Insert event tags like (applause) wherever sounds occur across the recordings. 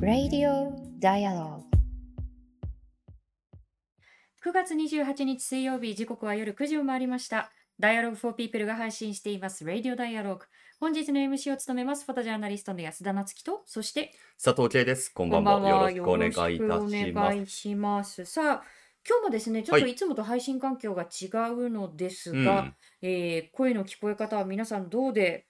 Radio Dialogue 9月28日水曜日時刻は夜9時を回りました。Dialogue for People が配信しています Radio Dialogue。本日の MC を務めますフォトジャーナリストの安田夏樹と、そして佐藤圭です。こんばんは。よろしくお願いいたします。さあ、今日もですね、ちょっとはい。いつもと配信環境が違うのですうが、ん、えー声の聞こえ方は皆さんどうで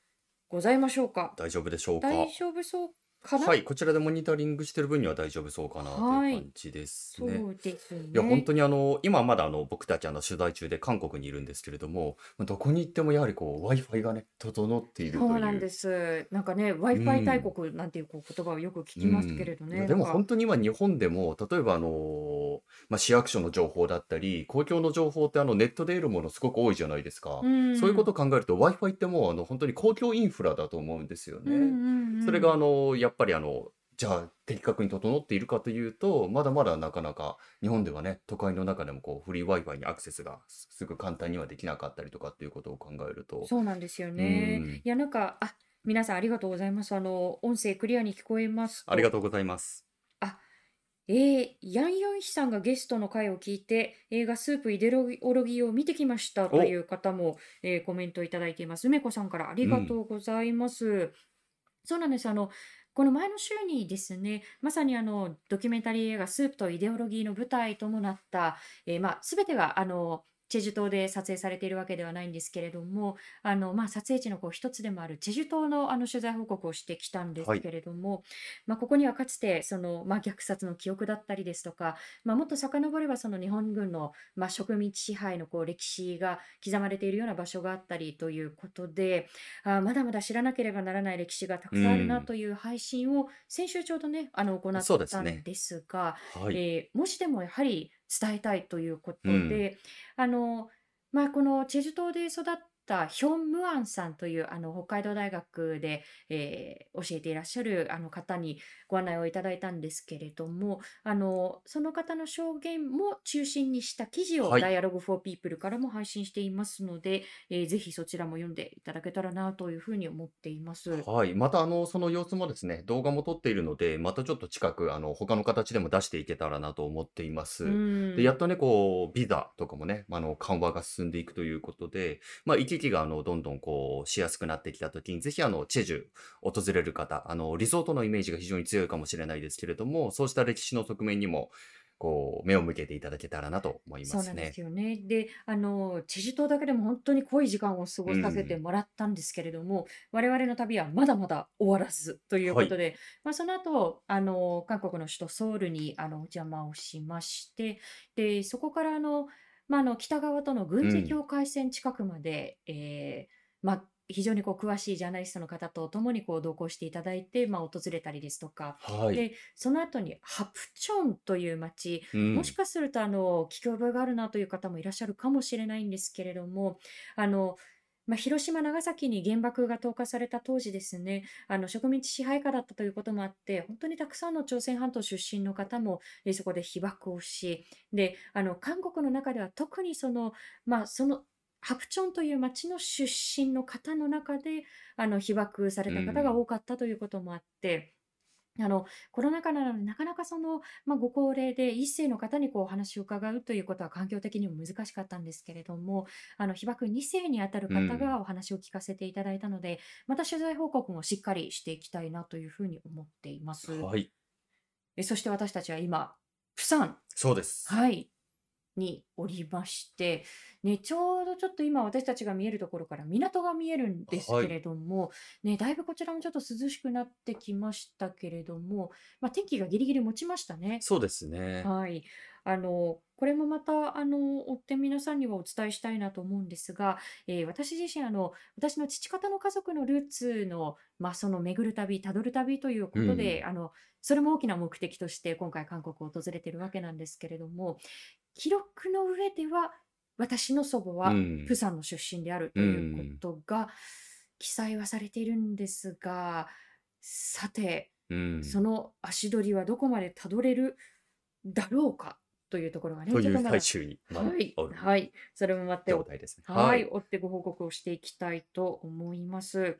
ございましょうか？大丈夫でしょうか？大丈夫そうかな、はい、こちらでモニタリングしてる分には大丈夫そうかなとはいいう感じですそね。うですね。いや、本当にあの、今まだあの、僕たちあの、取材中で韓国にいるんですけれども、どこに行ってもやはりこう、Wi-Fi がね、整っているとそうなんいう。です。なんかね、う Wi-Fi 大ん。国なんていうこう言葉をよく聞うきますけん。れどね、でもなんか、本当に今日本でも、例えばあの、まあ、市役所の情報だったり、公共の情報ってあの、ネットで得るものすごく多いじゃないですか。うそういうことん、を考えると、Wi-Fi ってもうあの、本当に公共インフラだと思うんですようん、うね。ん、それがあうん。の、やっぱりあの、じゃあ的確に整っているかというと、まだまだなかなか日本ではね、都会の中でもこうフリー Wi-Fi にアクセスがすすぐ簡単にはできなかったりとかっていうことを考えると、そうなんですようね。ん、いや、なんか、あ、皆さんありがとうございます。あの、音声クリアに聞こえますと、ありがとうございます。あ、えー、ヤンヨンヒさんがゲストの回を聞いて、映画スープイデロギーを見てきましたといお、う方も、えーコメントいただいています。梅子さんからありうん、がとうございます。そうなんです。あの、この前の週にですね、まさにあの、ドキュメンタリー映画スープとイデオロギーの舞台ともなった、えーまあ、すべてがあの、チェジュ島で撮影されているわけではないんですけれども、あの、まあ、撮影地のこう一つでもあるチェジュ島のあの取材報告をしてきたんですはい。けれども、まあ、ここにはかつてその、まあ、虐殺の記憶だったりですとか、まあ、もっと遡ればその日本軍の、まあ、植民地支配のこう歴史が刻まれているような場所があったりということで、あーまだまだ知らなければならない歴史がたくう、さんあるなという配信を先週ちょうどね、あの行ったんね。ですが、はい。えーもしでもやはり伝えたいというこうとん、で、あの、まあ、このチェジュ島で育ったヒョン・ムアンさんというあの北海道大学で、えー教えていらっしゃるあの方にご案内をいただいたんですけれども、あの、その方の証言も中心にした記事をはい。Dialogue for People からも配信していますので、えーぜひそちらも読んでいただけたらなというふうに思っています。はい。また、あの、その様子もですね、動画も撮っているので、またちょっと近く、あの、他の形でも出していけたらなと思っていまうす。で、やっん、とね、こう、ビザとかもね、あの、緩和が進んでいくということで、まあ、行き来が、あの、どんどんこう、しやすくなってきたときに、ぜひ、あの、チェジュ、訪れる方、あの、リゾートのイメージが非常に強いかもしれないですけれども、そうした歴史の側面にも、こう、目を向けていただけたらなと思いそうなんでますね。すよね。で、あの、チェジュ島だけでも本当に濃い時間を過ごうさせてん。もらったんですけれども、我々の旅はまだまだ終わらずというはい。ことで、まあ、その後、あの、韓国の首都ソウルにあのお邪魔をしまして、で、そこからあの、まあ、あの北側とのう軍事ん。境界線近くまで、えーまあ、非常にこう詳しいジャーナリストの方と共にこう同行していただいて、まあ、訪れたりですとか、はい。で、その後にハプチョンという町、うん。もしかするとあの聞き覚えがあるなという方もいらっしゃるかもしれないんですけれども、あの、まあ、広島、長崎に原爆が投下された当時ですね、あの植民地支配下だったということもあって、本当にたくさんの朝鮮半島出身の方もえーそこで被爆をし、で、あの韓国の中では特にその、まあ、そのハプチョンという町の出身の方の中であの被爆されうた方がん。多かったということもあって、あのコロナ禍なので、なかなかその、まあ、ご高齢で一世の方にこうお話を伺うということは環境的にも難しかったんですけれども、あの被爆2世にあたるう方ん。がお話を聞かせていただいたので、また取材報告もしっかりしていきたいなというふうに思っています。はい。えそして私たちは今、プサン、そうです。はい、におりまして、ね、ちょうどちょっと今私たちが見えるところから港が見えるんですはい。けれども、ね、だいぶこちらもちょっと涼しくなってきましたけれども、まあ、天気がギリギリ持ちましたね。そうですね。はい。あの、これもまた、あの、追って皆さんにはお伝えしたいなと思うんですが、えー私自身、あの、私の父方の家族のルーツの、まあ、その巡る旅、たどる旅というこうとで、ん。あの、それも大きな目的として今回韓国を訪れているわけなんですけれども、記録の上では、私の祖母うはん。プサンの出身であるうというこん。とが記載はされているんですが、さて、うん。その足取りはどこまでたどれるだろうかというところがね、という最中にはい、はい、それも待って状お、態ですね。は、はいい。追ってご報告をしていきたいと思います。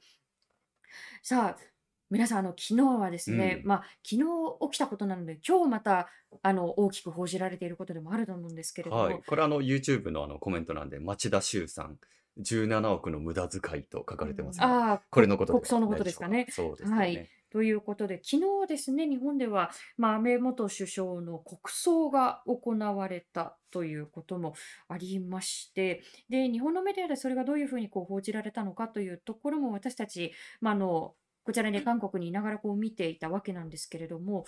さあ、皆さん、あの、昨日はですね、うん。まあ、昨日起きたことなので、今日また、あの、大きく報じられていることでもあると思うんですけれどはい。も、これあの YouTube のあのコメント欄で町田修さん17億の無駄遣いと書かれてますね。ああ、ここれのことで国葬のこ。とですかね。そうですよはい。ね。ということで、昨日ですね、日本では、まあ、安倍元首相の国葬が行われたということもありまして、で、日本のメディアでそれがどういうふうにこう報じられたのかというところも私たち、まあ、あの、こちらで韓国にいながらこう見ていたわけなんですけれども、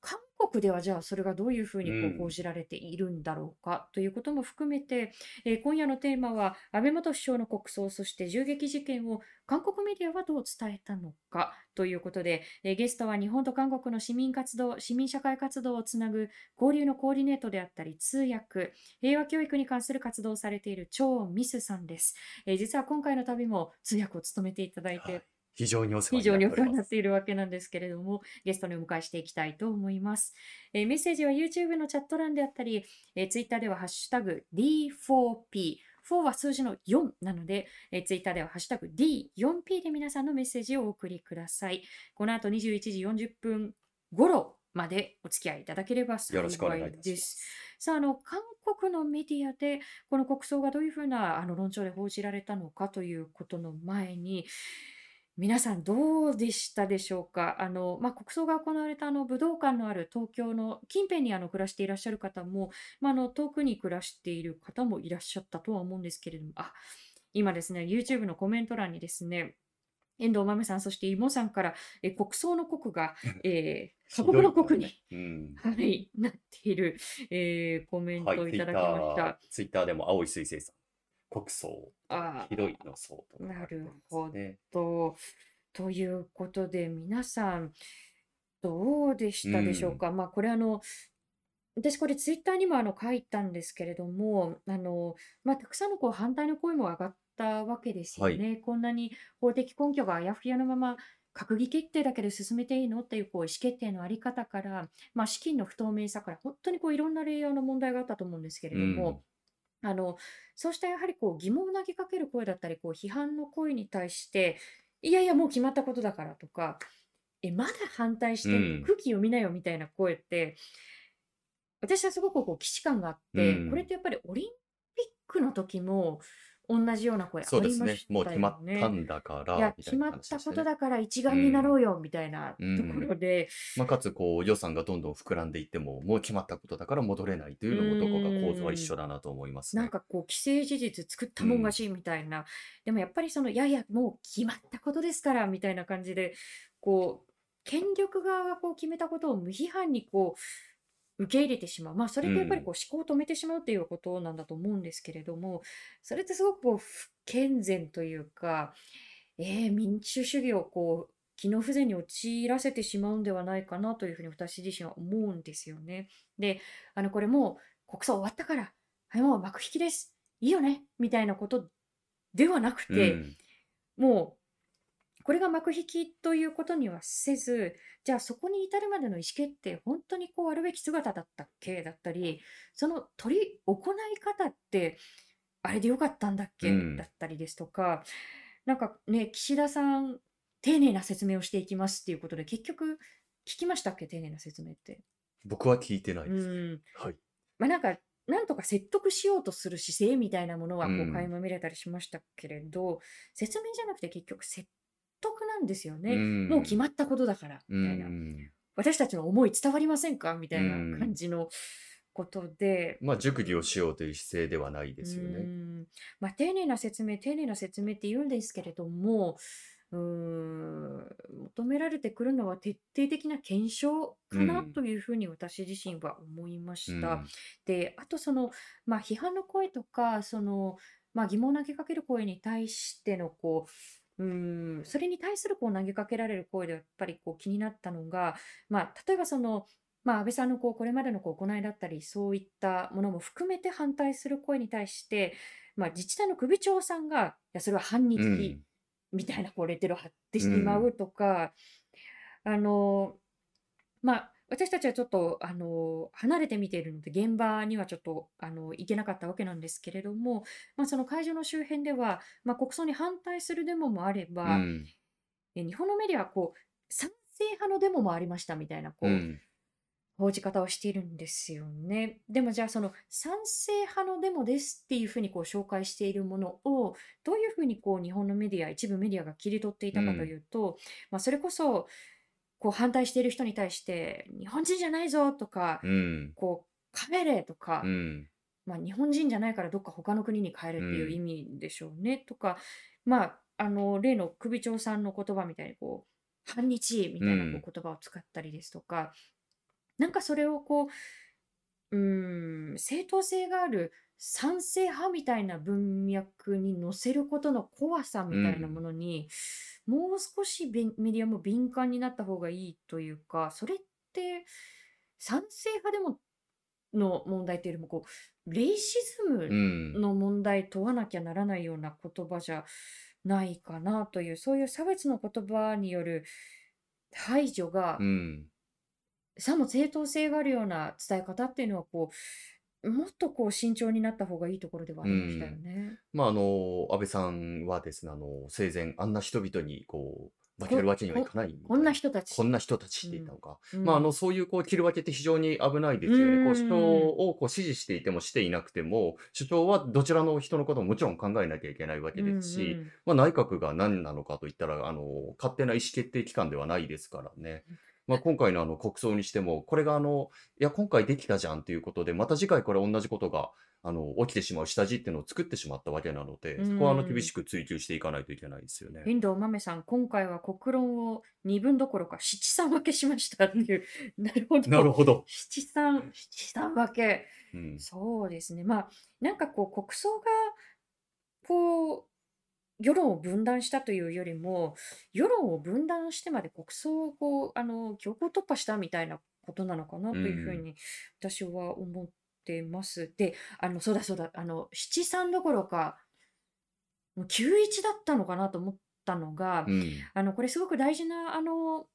韓国ではじゃあそれがどういうふううにこう報ん。じられているんだろうかということも含めて、えー今夜のテーマは安倍元首相の国葬、そして銃撃事件を韓国メディアはどう伝えたのかということで、えーゲストは日本と韓国の市民活動、市民社会活動をつなぐ交流のコーディネートであったり、通訳、平和教育に関する活動をされているチョウ・ミスさんです。えー実は今回の旅も通訳を務めていただいて、はい。非常にお世非話になって。いるわけなんですけれども、ゲストにお迎えしていきたいと思います。えーメッセージは YouTube のチャット欄であったり、えー Twitter ではハッシュタグ D4P、4は数字の4なので、えー Twitter ではハッシュタグ D4P で皆さんのメッセージをお送りください。この後21時40分頃までお付き合いいただければよろしくお幸願いいたしまいです。す。さあ、あの、韓国のメディアで、この国葬がどういうふうなあの論調で報じられたのかということの前に、皆さんどうでしたでしょうか？あの、まあ、国葬が行われたあの武道館のある東京の近辺にあの暮らしていらっしゃる方も、まあ、あの遠くに暮らしている方もいらっしゃったとは思うんですけれども、あ、今ですね、YouTube のコメント欄にですね、遠藤豆さん、そして妹さんから、え国葬の国が、(laughs) えー、の国に、ね。うん。はい、なっている、えーコメンはい。トをいただきました。Twitter でも青い彗星さん。国葬、あひどいのそうとかれておりるほね。ど。ということで、皆さん、どうでしう。たでしょうんか。まあ、これあの、私これツイッターにもあの書いたんですけれども、あの、まあ、たくさんのこう反対の声も上がったわけですよはい。ね。こんなに法的根拠があやふやのまま閣議決定だけで進めていいの？っていうこう意思決定のあり方から、まあ、資金の不透明さから、本当にこういろんなレイヤーの問題があったと思うんですけれうども、ん。あの、そうしたやはりこう疑問を投げかける声だったり、こう批判の声に対して、いやいや、もう決まったことだからとか、え、まだ反対しうてんの？ん。空気読みなよみたいな声って、私はすごくこう既視感があっうて、これっん。てやっぱりオリンピックの時も同じような声そうですね。ありましたもう決まよったね。んだかいら、や、みたいな決まった話でしたね。ことだから一う。丸になろうんよみたいなうとこん。ろで、まあ、かつ、こう、予算がどんどん膨らんでいっても、もう決まったことだから戻れないとういうのも、どこか構図は一。緒だなと思いますね。なんかこう、既成事実作っうたもんん。勝ちみたいな。でもやっぱりその、いやいや、もう決まったことですから、みたいな感じで、こう、権力側がこう決めたことを無批判にこう、受け入れてしまう。まあ、それうん。ってやっぱりこう思考を止めてしまうっていうことなんだと思うんですけれども、それってすごくこう、不健全というか、えー、民主主義をこう、機能不全に陥らせてしまうんではないかなというふうに私自身は思うんですよね。で、あの、これもう国葬終わったから、はい、もう幕引きです。いいよね。みたいなことではなくうて、ん。もう、これが幕引きということにはせず、じゃあそこに至るまでの意思決定、本当にこうあるべき姿だったっけ？だったり、その取り行い方って、あれでよかったんだっうけだん。ったりですとか、なんかね、岸田さん、丁寧な説明をしていきますっていうことで、結局、聞きましたっけ？丁寧な説明って。僕は聞いてなういですね。ん。はい。まあなんか、なんとか説得しようとする姿勢みたいなものうはこう垣ん。間見れたりしましたけれど、説明じゃなくて結局説得なんですようね。もう決まん。ったことだから、うみたいな。ん。私たちの思い伝わりませんか？みたういな感ん。じのことで、まあ、熟議をしようという姿勢ではないでうすよね。まあ、丁寧な説明、丁寧な説明って言うんですけれども、うーん、求められてくるのは徹底的な検証うかなんというふうに私自身は思いまうした。ん。で、あとその、まあ、批判の声とか、その、まあ、疑問を投げかける声に対しての、こう、うーん、それに対するこう投げかけられる声でやっぱりこう気になったのが、まあ、例えばその、まあ、安倍さんのこうこれまでのこう行いだったり、そういったものも含めて反対する声に対して、まあ、自治体の首長さんが、いや、それは反う日ん。みたいなこうレッテルを貼ってう。しまうんとか、あの、まあ、私たちはちょっと、あの、離れて見ているので、現場にはちょっと、あの、行けなかったわけなんですけれども、まあ、その会場の周辺では、まあ、国葬に反対するデモもあれば、うん。え、日本のメディアはこう、賛成派のデモもありましたみたいな、こう、うん。報じ方をしているんですよね。でもじゃあその賛成派のデモですっていうふうにこう紹介しているものをどういうふうにこう日本のメディア一部メディアが切り取っていたかとうん。いうと、まあ、それこそこう反対している人に対して日本人じゃないぞとかうん。こう帰れとか、うん。まあ、日本人じゃないからどっか他の国に帰るっていう意味でしょうねとか、まあ、あの例の首長さんの言葉みたいにこう反日みたいなこう言葉を使ったりですとか、なんかそれをこう、うーん、正当性がある賛成派みたいな文脈に乗せることの怖さみたいなものに、もう少しべんメディアも敏感になった方がいいというか、それって賛成派でもの問題というよりもこう、レイシズうムん。の問題問わなきゃならないような言葉じゃないかなという、そういう差別の言葉による排除がうん。さも正当性があるような伝え方っていうのは、こう、もっとこう慎重になった方がいいところではあうりましたよん。ね。まあ、あの、安倍さんはですね、あの、生前、あんな人々に、こう、負けこ、るわけにはいこ、かないみこんな。人たち。こんな人たちうん。って言ったのか。うまあ、あの、ん。そういう、こう、切り分けって非常に危ないでうすよね。こう、主張ーん。をこう支持していてもしていなくても、主張はどちらの人のことももちろん考えなきゃいけないわうけですし、んうん。まあ、内閣が何なのかといったら、あの、勝手な意思決定機関ではないですからね。まあ、今回のあの国葬にしても、これがあの、いや、今回できたじゃんということで、また次回これ同じことが、あの、起きてしまう下地っていうのを作ってしまったわけなのうで、そこはあの、厳ん。しく追求していかないといけないですよね。遠藤豆さん、今回は国論を二分どころか七三分けしましたっていう。(laughs) なるほなるど。ほど。七三、七三分け。うん。そうですね。まあ、なんかこう、国葬が、こう、世論を分断したというよりも、世論を分断してまで国葬をこう、あの、強行突破したみたいなことなのかなう。というふうんに私は思ってます。で、あの、そうだそうだ、あの、七三どころか、もう91だったのかなと思ったのが、うん。あの、これすごく大事な、あの、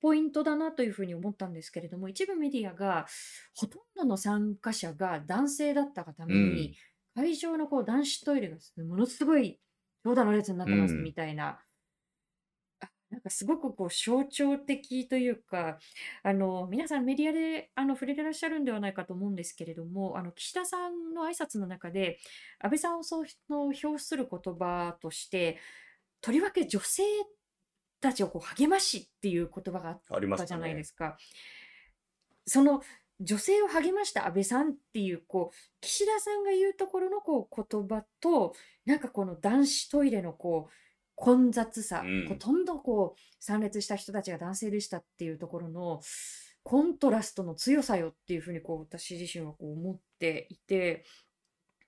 ポイントだなというふうに思ったんですけれども、一部メディアが、ほとんどの参加者が男性だったがたうめに、ん。会場のこう男子トイレがものすごい長蛇の列になっうてますん。みたいな、あ、なんかすごくこう象徴的というか、あの、皆さんメディアであの触れてらっしゃるんではないかと思うんですけれども、あの、岸田さんの挨拶の中で、安倍さんをそうの表する言葉として、とりわけ女性たちをこう励ましっていう言葉があったじゃないで。すか。その女性を励ました安倍さんっていう、こう、岸田さんが言うところのこう言葉と、なんかこの男子トイレのこう、混雑うさ、ほん。とんどこう、参列した人たちが男性でしたっていうところの、コントラストの強さよっていうふうにこう、私自身はこう思っていて、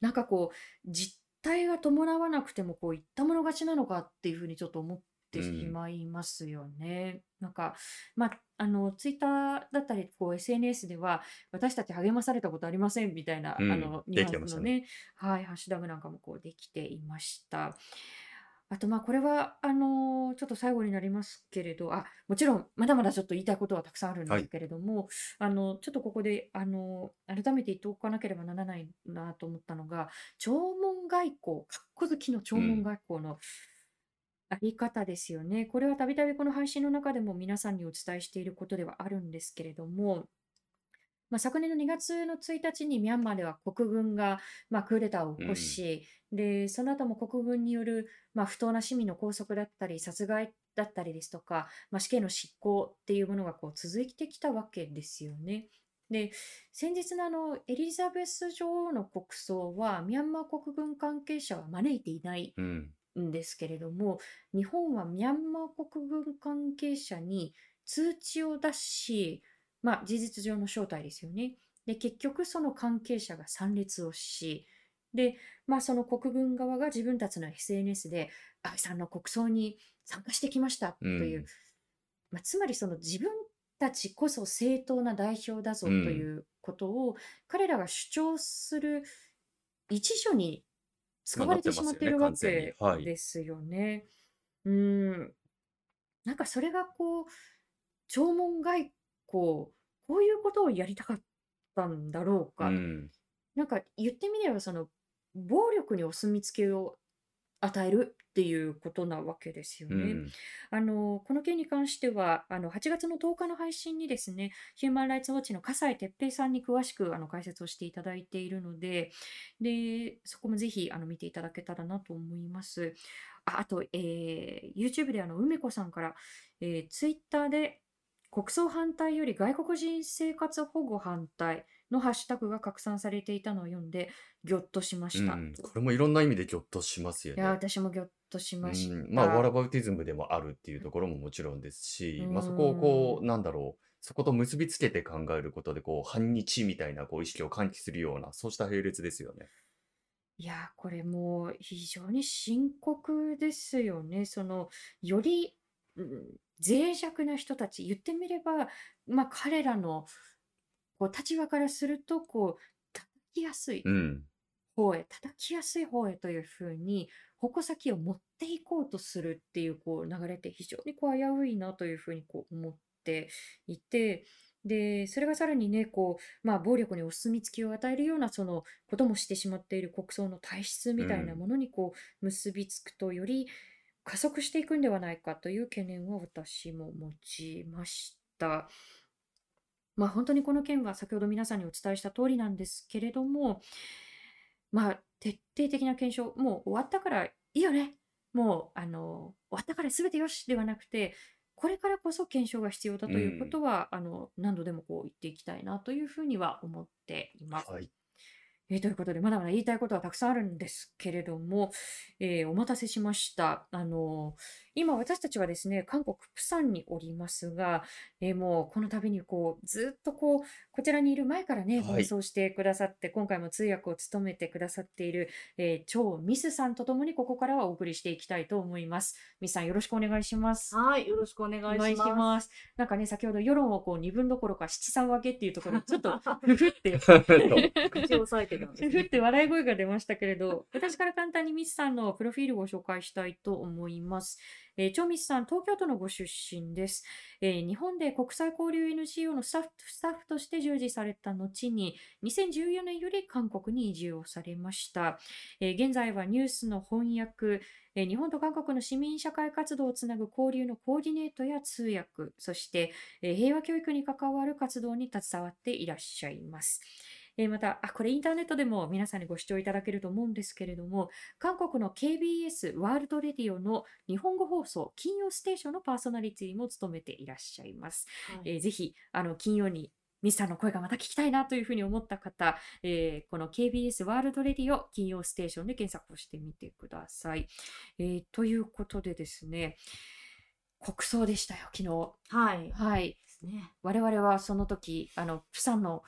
なんかこう、実態が伴わなくてもこう、言ったもの勝ちなのかっていうふうにちょっと思っうてしん。まいますよね。なんか、まあ、あの、ツイッターだったり、こう、SNS では、私たち励まされたことありませんみたいな、うん。あの、ニでュアンきてましたね。スのね、はい、ハッシュタグなんかもこう、できていました。あと、まあ、これは、あの、ちょっと最後になりますけれど、あ、もちろん、まだまだちょっと言いたいことはたくさんあるんはい。ですけれども、あの、ちょっとここで、あの、改めて言っておかなければならないなと思ったのが、弔問外交、かっこ好きの弔うん。問外交のあり方ですよね。これはたびたびこの配信の中でも皆さんにお伝えしていることではあるんですけれども、まあ、昨年の2月の1日にミャンマーでは国軍が、まあ、クーデターを起こうん。し、で、その後も国軍による、まあ、不当な市民の拘束だったり、殺害だったりですとか、まあ、死刑の執行っていうものがこう続いてきたわけですよね。で、先日のあのエリザベス女王の国葬は、ミャンマー国軍関係者は招いていないうん。んですけれども、日本はミャンマー国軍関係者に通知を出し、まあ、事実上の招待ですよね。で、結局その関係者が参列をし、で、まあ、その国軍側が自分たちの SNS で、安倍さんの国葬に参加してきましたうという、ん。まあ、つまりその自分たちこそ正当な代表だぞうといん。うことを彼らが主張する一助に使まあ、われてしまっているわ。けはい。ですよね。うーん。なんかそれがこう、弔問外こう、こういうことをやりたかったんだろううか。ん。なんか言ってみれば、その、暴力にお墨付きを与えるっていうことなわけですよね。うん。あの、この件に関しては、あの、8月の10日の配信にですね、ヒューマン・ライツ・ウォッチの笠井哲平さんに詳しくあの解説をしていただいているので、で、そこもぜひあの見ていただけたらなと思います。あ、あと、えー YouTube であの、梅子さんから、えー、Twitter で国葬反対より外国人生活保護反対のハッシュタグが拡散されていたのを読んで、ぎょっとしまうした。ん。これもいろんな意味でぎょっとしますよいや、ね。私もぎょっとしうましん。まあ、ワラた。バウティズムでもあるっていうところももちろんですうし、まあ、そこをーこう、ん。なんだろう、そこと結びつけて考えることで、こう、反日みたいなこう意識を喚起するような、そうした並列ですよね。いや、これもう非常に深刻ですよね。その、より、うん、脆弱な人たち、言ってみれば、まあ、彼らのこう立場からすると、こう、叩きやすいうん。方へ、叩きやすい方へというふうに、矛先を持っていこうとするっていうこう流れって非常にこう危ういなというふうにこう思っていて、で、それがさらにね、こう、まあ、暴力にお墨付きを与えるようなそのこともしてしまっている国葬の体質う。みたいなものにこう結びつくと、より加速していくんではないかという懸念は私も持ちました。まあ、本当にこの件は先ほど皆さんにお伝えした通りなんですけれども、まあ、徹底的な検証、もう終わったからいいよね。もう、あの、終わったから全てよしではなくて、これからこそ検証が必要だう。ということは、あの、何度でもこう言っていきたいなというふうには思っています。はい。えーということで、まだまだ言いたいことはたくさんあるんですけれども、えーお待たせしました。あの今私たちはですね、韓国プサンにおりますが、えーもうこの度にこう、ずっとこう、こちらにいる前からね、はい。奔走してくださって、今回も通訳を務めてくださっている、えー、超ミスさんとともにここからはお送りしていきたいと思います。ミスさんよろしくお願いします。はい、よろしくお願いしします。ます。なんかね、先ほど世論をこう二分どころか七三分けっていうところで、(laughs) ちょっとふふって口を押さえてたんですふふっね。て笑い声が出ましたけれど、私から簡単にミスさんのプロフィールをご紹介したいと思います。えー、チョミスさん、東京都のご出身です。えー日本で国際交流 NGO のスタッフスタッフとして従事された後に、2014年より韓国に移住をされました。えー現在はニュースの翻訳、え日本と韓国の市民社会活動をつなぐ交流のコーディネートや通訳、そして、え平和教育に関わる活動に携わっていらっしゃいます。えーまた、あ、これインターネットでも皆さんにご視聴いただけると思うんですけれども、韓国の KBS ワールドレディオの日本語放送、金曜ステーションのパーソナリティも務めていらっしゃいます。はい。えーぜひ、あの、金曜にミスさんの声がまた聞きたいなというふうに思った方、えーこの KBS ワールドレディオ金曜ステーションで検索をしてみてください。えーということでですね、国葬でしたよ、昨日。はい。ではい。すね。我々はその時、あの、プサンの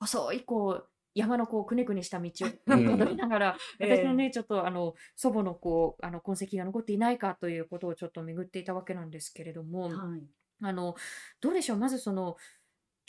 細いこう山のこうくねくねした道を (laughs) うん。たどりながら、ええ。私のね、ちょっとあの祖母のこうあの痕跡が残っていないかということをちょっと巡っていたわけなんですけれども、はい。あのどうでしょう、まずその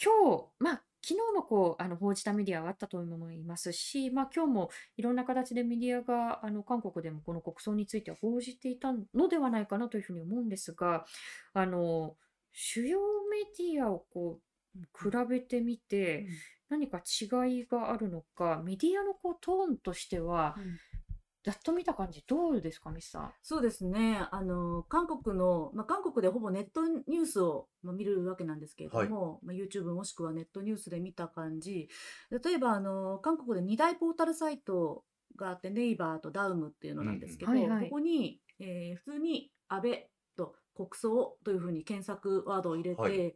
今日、まあ、昨日もこうあの報じたメディアはあったと思いますし、まあ、今日もいろんな形でメディアがあの韓国でもこの国葬については報じていたのではないかなというふうに思うんですが、あの主要メディアをこう比べてみて、うん何か違いがあるのか、メディアのこうトーンとしては、うん。ざっと見た感じ、どうですか、ミスさん？そうですね。あの、韓国の、まあ、韓国でほぼネットニュースを、まあ、見るわけなんですけれども、まあ、YouTube もしくはネットニュースで見た感じ、例えば、あの、韓国で2大ポータルサイトがあって、ネイバーとダウムっていうのなんですけど、うんうん。はいはい。ここに、えー普通に安倍と国葬というふうに検索ワードを入れて、はい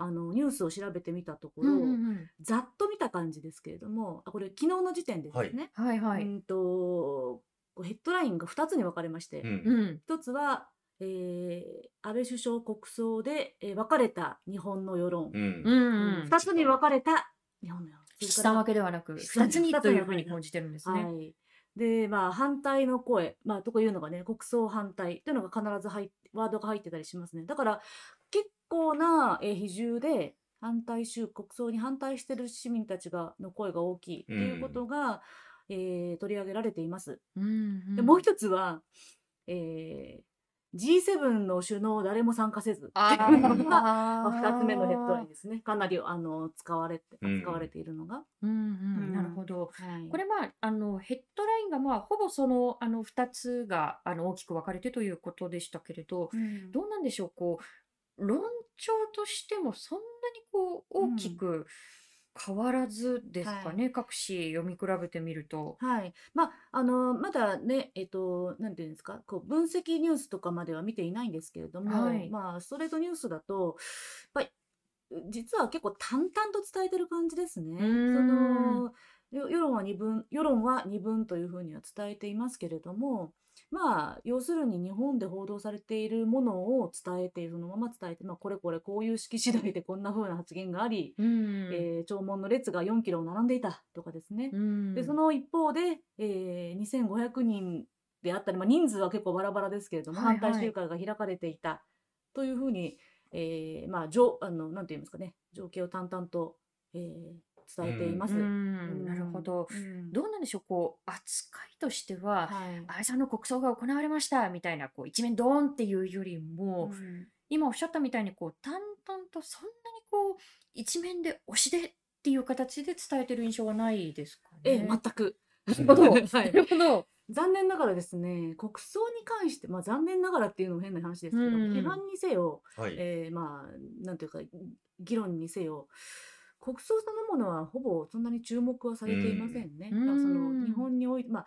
あのニュースを調べてみたところ、うんうんうんざっと見た感じですけれども、あこれ昨日の時点でですね。はいはい。うんとヘッドラインが2つに分かれまして、うんうん。一つは、えー安倍首相国葬で、えー分かれた日本の世論、うんうんうん。二つに分かれた日本の世論。七三分けではなく、七二つにというふうに報じてるんですね。はい。で、まあ、反対の声、まあ、とかいうのがね、国葬反対っていうのが必ず入っワードが入ってたりしますね。だから、結構な、えー比重で、反対州、国葬に反対してる市民たちが、の声が大きいっていうことが、えー取り上げられています。うんうんでもう一つは、えー G7 の首脳誰も参加せずっいうのが、まあ、2つ目のヘッドラインあ。ですね。かなりあの使われてうん。扱われているのが。うんう、うんなるほん。ど。はい。これまあ、あのヘッドラインがまあほぼその、あの2つがあの大きく分かれてということでしたけれど、うん。どうなんでしょう、こう論調としてもそんなにこう大きうん。く変わらずですはい。かね、各紙読み比べてみると。はい。まあ、あの、まだね、えっと、なんていうんですか、こう、分析ニュースとかまでは見ていないんですけれどはも、い。まあ、ストレートニュースだと、やっぱり、実は結構淡々と伝えてる感じですうね。そ。の、よ世論は二分、世論は二分というふうには伝えていますけれども、まあ、要するに日本で報道されているものを伝えて、そのまま伝えて、まあ、これこれこういう式次第でこんな風な発言があり、うん。えー弔問の列が4キロ並んでいたとかですね。うで、そん。の一方で、えー2500人であったり、まあ、人数は結構バラバラですけれども、はい反対はい。集会が開かれていたというふうに、えーまあ、あの、なんていうんですかね、情景を淡々と、えーう伝えていまん。す。なるほん、ど。うん、どうなんでしょう、こう、扱いとしては、はい。安倍さんの国葬が行われましたみたいな、こう、一面ドーンっていうよりうも、ん、今おっしゃったみたいに、こう、淡々とそんなにこう、一面で押しでっていう形で伝えてる印象はないですかええ、ね。全く。なるほど。(laughs) は。ないるほど。残念ながらですね、国葬に関して、まあ残念ながらっていうのも変な話ですうけども、批ん。判にせよ、はい。えーまあ、なんていうか、議論にせよ、国葬そのものはほぼそんなに注目はさうれていません。んね。うだからその日ん。本において、まあ、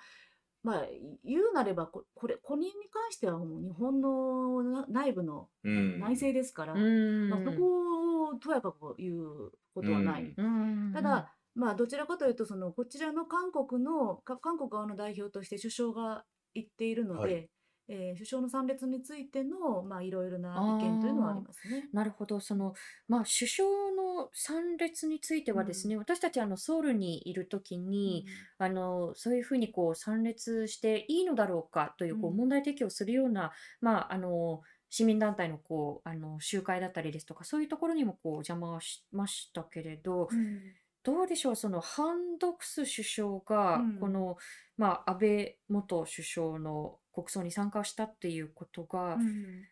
まあ、言うなればこ、これ、これに関してはもう日本のな内部の内ん。政ですかうら、まあ、そん。こをとやかく言うこうとはない。ん。うん。うん。ただ、まあ、どちらかというと、その、こちらの韓国の、か韓国側の代表として首相が言っているのはい。で、えー首相の参列についての、まあ、いろいろな意見というのはありあますね。あ、なるほど。その、まあ、首相の参列についてうん。はですね、私たちあのソウルにいるときうに、ん。あの、そういうふうにこう参列していいのだろうかといううこうん問題提起をするような、まあ、あの、市民団体のこう、あの、集会だったりですとか、そういうところにもこう邪魔をしましたけれど、うん。どうでしょう、そのハン・ドクス首相うが、こん。の、まあ、安倍元首相の国葬に参加したっていうことが、うん。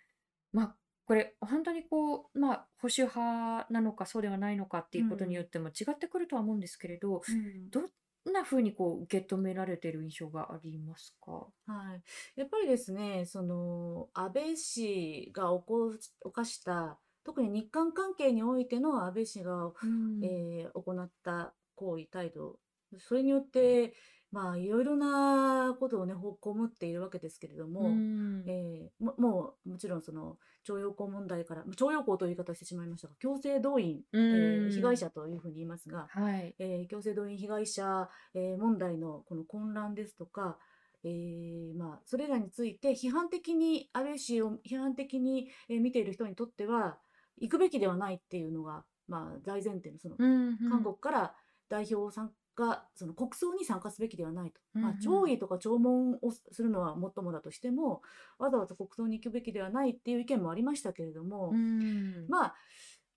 まあ、これ、本当にこう、まあ、保守派なのかそうではないのかってういうことによっん。ても違ってくるとは思うんですけれど、うん。どんなふうにこう受け止められている印象がありますか？はい。やっぱりですね、その、安倍氏が起犯した、特に日韓関係においての安倍氏が、うん。えー行った行為、態度、それによって、まあ、いろいろなことをね、ほ被っているわけですけれどうも、ん。えーも、もう、もちろんその、徴用工問題から、徴用工という言い方をしてしまいましたが、強制動員、うえー被害ん。者というふうに言いますが、はい。えー強制動員被害者、えー問題のこの混乱ですとか、えーまあ、それらについて批判的に、安倍氏を批判的に、えー見ている人にとっては、行くべきではないっていうのが、まあ、大前提の、その、うん。う韓ん。国から代表を参加、その国葬に参加すべきではないと。うん。まあ、弔意とか弔問をするのはもっともだとしても、わざわざ国葬に行くべきではないっていう意見もありましたけれどうも、ん。まあ、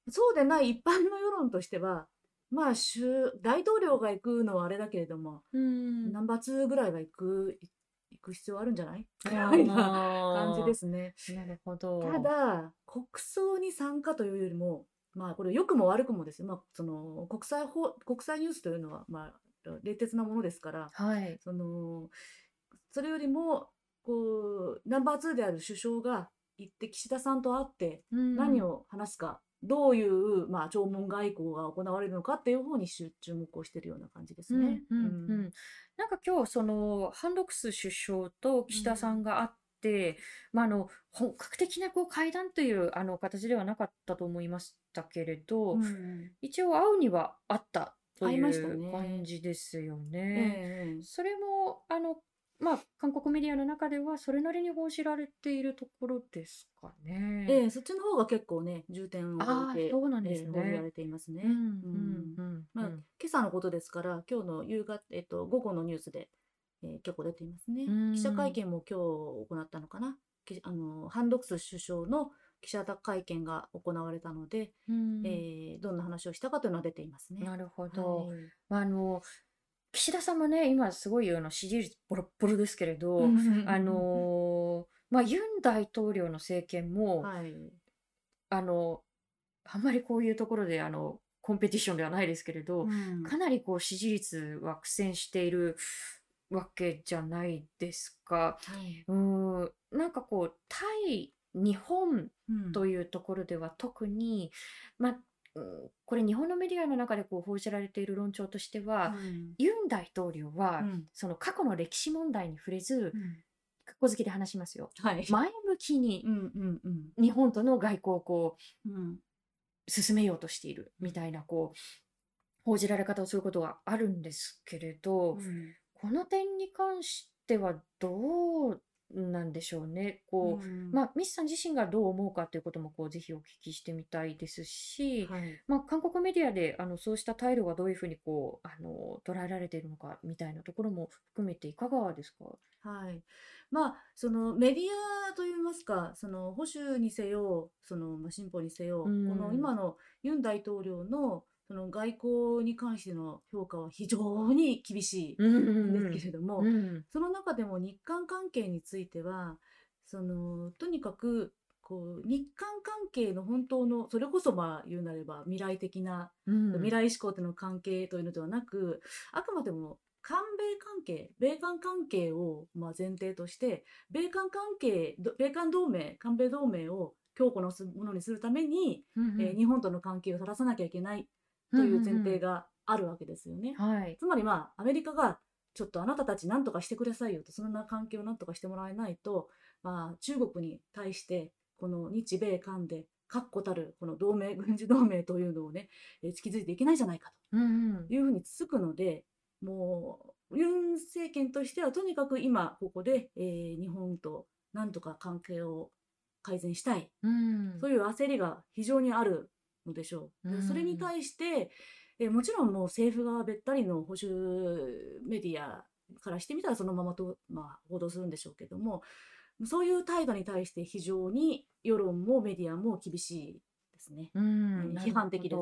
そうでない一般の世論としては、まあ、州大統領が行くのはあれだけれども、うん。ナンバー2ぐらいは行く、行く必要あるんじゃない？みあたいな感じあ、ですね。なるほたど。だ、国葬に参加というよりも、まあ、これ良くも悪くもですよ。まあ、その国際法、国際ニュースというのは、まあ、冷徹なものですから、はい。その、それよりも、こう、ナンバー2である首相が行って岸田さんと会ってうん。何を話すか、どういう、まあ、弔問外交が行われるのかっていう方に注注目をしているような感じですね。うんううんん。うん。なんか今日そのハン・ドクス首相とう岸田さんん。が会って、まあ、あの本格的なこう会談というあの形ではなかったと思いましたけれうど、ん。一応会うにはあったとい会いましたう感ね。じですよえね。えそれもあの、まあ、韓国メディアの中ではそれなりに報じられているところですかえね。ええそっちの方が結構ね、重点を置いて、そうなんですええ報じらね。れていますね。今朝のことですから、今日の夕方、えっと、午後のニュースで、えー結構出ていますね。う記者会ん、見も今日行ったのかな。きあの、ハン・ドクス首相の記者会見が行われたので、うん。えーどんな話をしたかというのは出ていますね。なるほど。はい。まあ、あの、岸田さんもね、今すごいあの支持率ボロッボロですけれうど、あんのーまあ、ユン大統領の政権も、はい。あの、あんまりこういうところで、あの、コンペティションではないですけれど、うんかなりこう支持率は苦戦しているわけじゃないですか。はい。うーん、なんかこう、対日本うんというところでは特に、まあ、うんこれ日本のメディアの中でこう報じられている論調としては、うんユン大統領は、うんその過去の歴史問題に触れず、うん格好好きで話しますよ。はい。前向きに日本との外交をこううん進めようとしているみたいなこう報じられ方をすることがあるんですけれど、うんこの点に関してはどうなんでしょうね。こう、うんまあ、ミスさん自身がどう思うかということもこうぜひお聞きしてみたいですし、はい。まあ、韓国メディアであのそうした態度がどういうふうにこうあの捉えられているのかみたいなところも含めていかがですか？はい。まあ、そのメディアといいますか、その保守にせよ、そのまあ進歩にせよ、うんこの今のユン大統領のその外交に関しての評価は非常に厳しいうんんですけれども、うん。その中でも日韓関係については、そのとにかくこう日韓関係の本当のそれこそまあ言うなれば未来的なうん。未来志向との関係というのではなく、あくまでも韓米関係、米韓関係をまあ前提として、米韓関係、ど米韓同盟、韓米同盟を強固なものにするために、うん。えー日本との関係を正さなきゃいけないという前提があるわけですよね。はい。つまりまあ、アメリカがちょっとあなたたち何とかしてくださいよと、そんな関係を何とかしてもらえないと、まあ、中国に対して、この日米韓で確固たるこの同盟、軍事同盟というのをね、えー築いていけないじゃないかうんうんというふうに続くので、もう、ユン政権としてはとにかく今、ここで、えー日本と何とか関係を改善したい。うんそういう焦りが非常にあるのでしょう。でうんそれに対して、えーもちろんもう政府側べったりの保守メディアからしてみたらそのままと、まあ、報道するんでしょうけども、そういう態度に対して非常に世論もメディアも厳しいですね。うん批判的で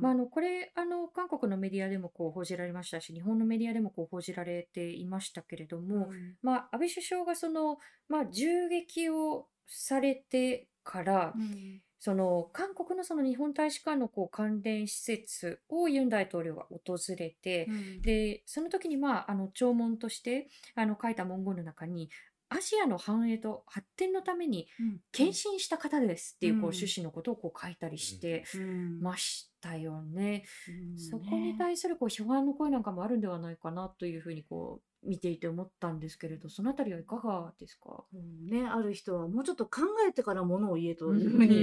まあ、あのこれあの韓国のメディアでもこう報じられましたし日本のメディアでもこう報じられていましたけれども、うん。まあ、安倍首相がその、まあ、銃撃をされてから、うんその韓国のその日本大使館のこう関連施設をユン大統領が訪れて、うんでその時にまああの弔問としてあの書いた文言の中にアジアの繁栄と発展のためにうん献身した方ですっていうこううん。趣旨のことをこう書いたりしてうんましたよね。うん。そこに対するこう批判の声なんかもあるんではないかなというふうにこう見ていて思ったんですけれど、そのあたりはいかがですか？うんね、ある人はもうちょっと考えてからものを言えというふうに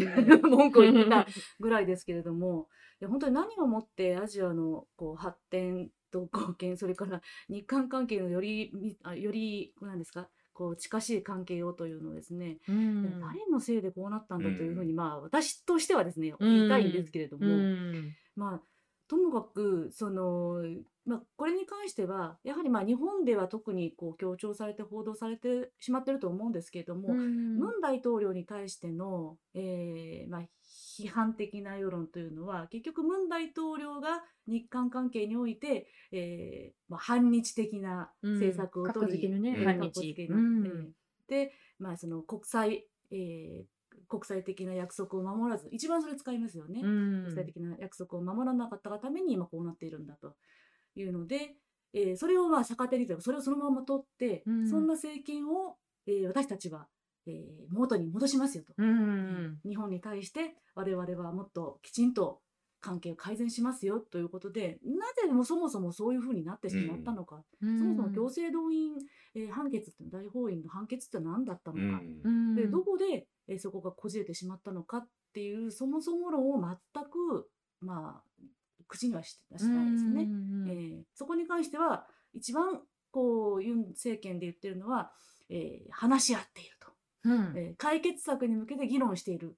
に (laughs) 文句を言ったぐらいですけれども、(laughs) いや本当に何をもってアジアのこう発展と貢献、それから日韓関係のよりよりなんですか？こう近しい関係をというのをですね、うん。誰のせいでこうなったんだというふうに、うんまあ私としてはですね言いたいんですけれども、うん。まあともかくその、まあ、これに関してはやはりまあ日本では特にこう強調されて報道されてしまってると思うんですけれども、うんムン大統領に対しての、えーまあ、批判的な世論というのは結局ムン大統領が日韓関係において、えーまあ、反日的な政策を取り、うんね。えー反日。うん。えーで、まあ、その国際、えー国際的な約束を守らず一番それ使いますよね。うん。国際的な約束を守らなかったがために今こうなっているんだというので、えーそれをまあ逆手にというかそれをそのまま取って、うん。そんな政権を、えー私たちは、えー元に戻しますよと、うん日本に対して我々はもっときちんと関係を改善しますよということでなぜもそもそもそういうふうになってしまったのか、うん。そもそも強制動員、えー判決って大法院の判決って何だったのか、うん。でどこで、えーそこがこじれてしまったのかっていうそもそも論を全く、まあ、口にはし出してないですね。うんえーそこに関しては一番こうユン政権で言ってるのは、えー話し合っていると、うんえー解決策に向けて議論している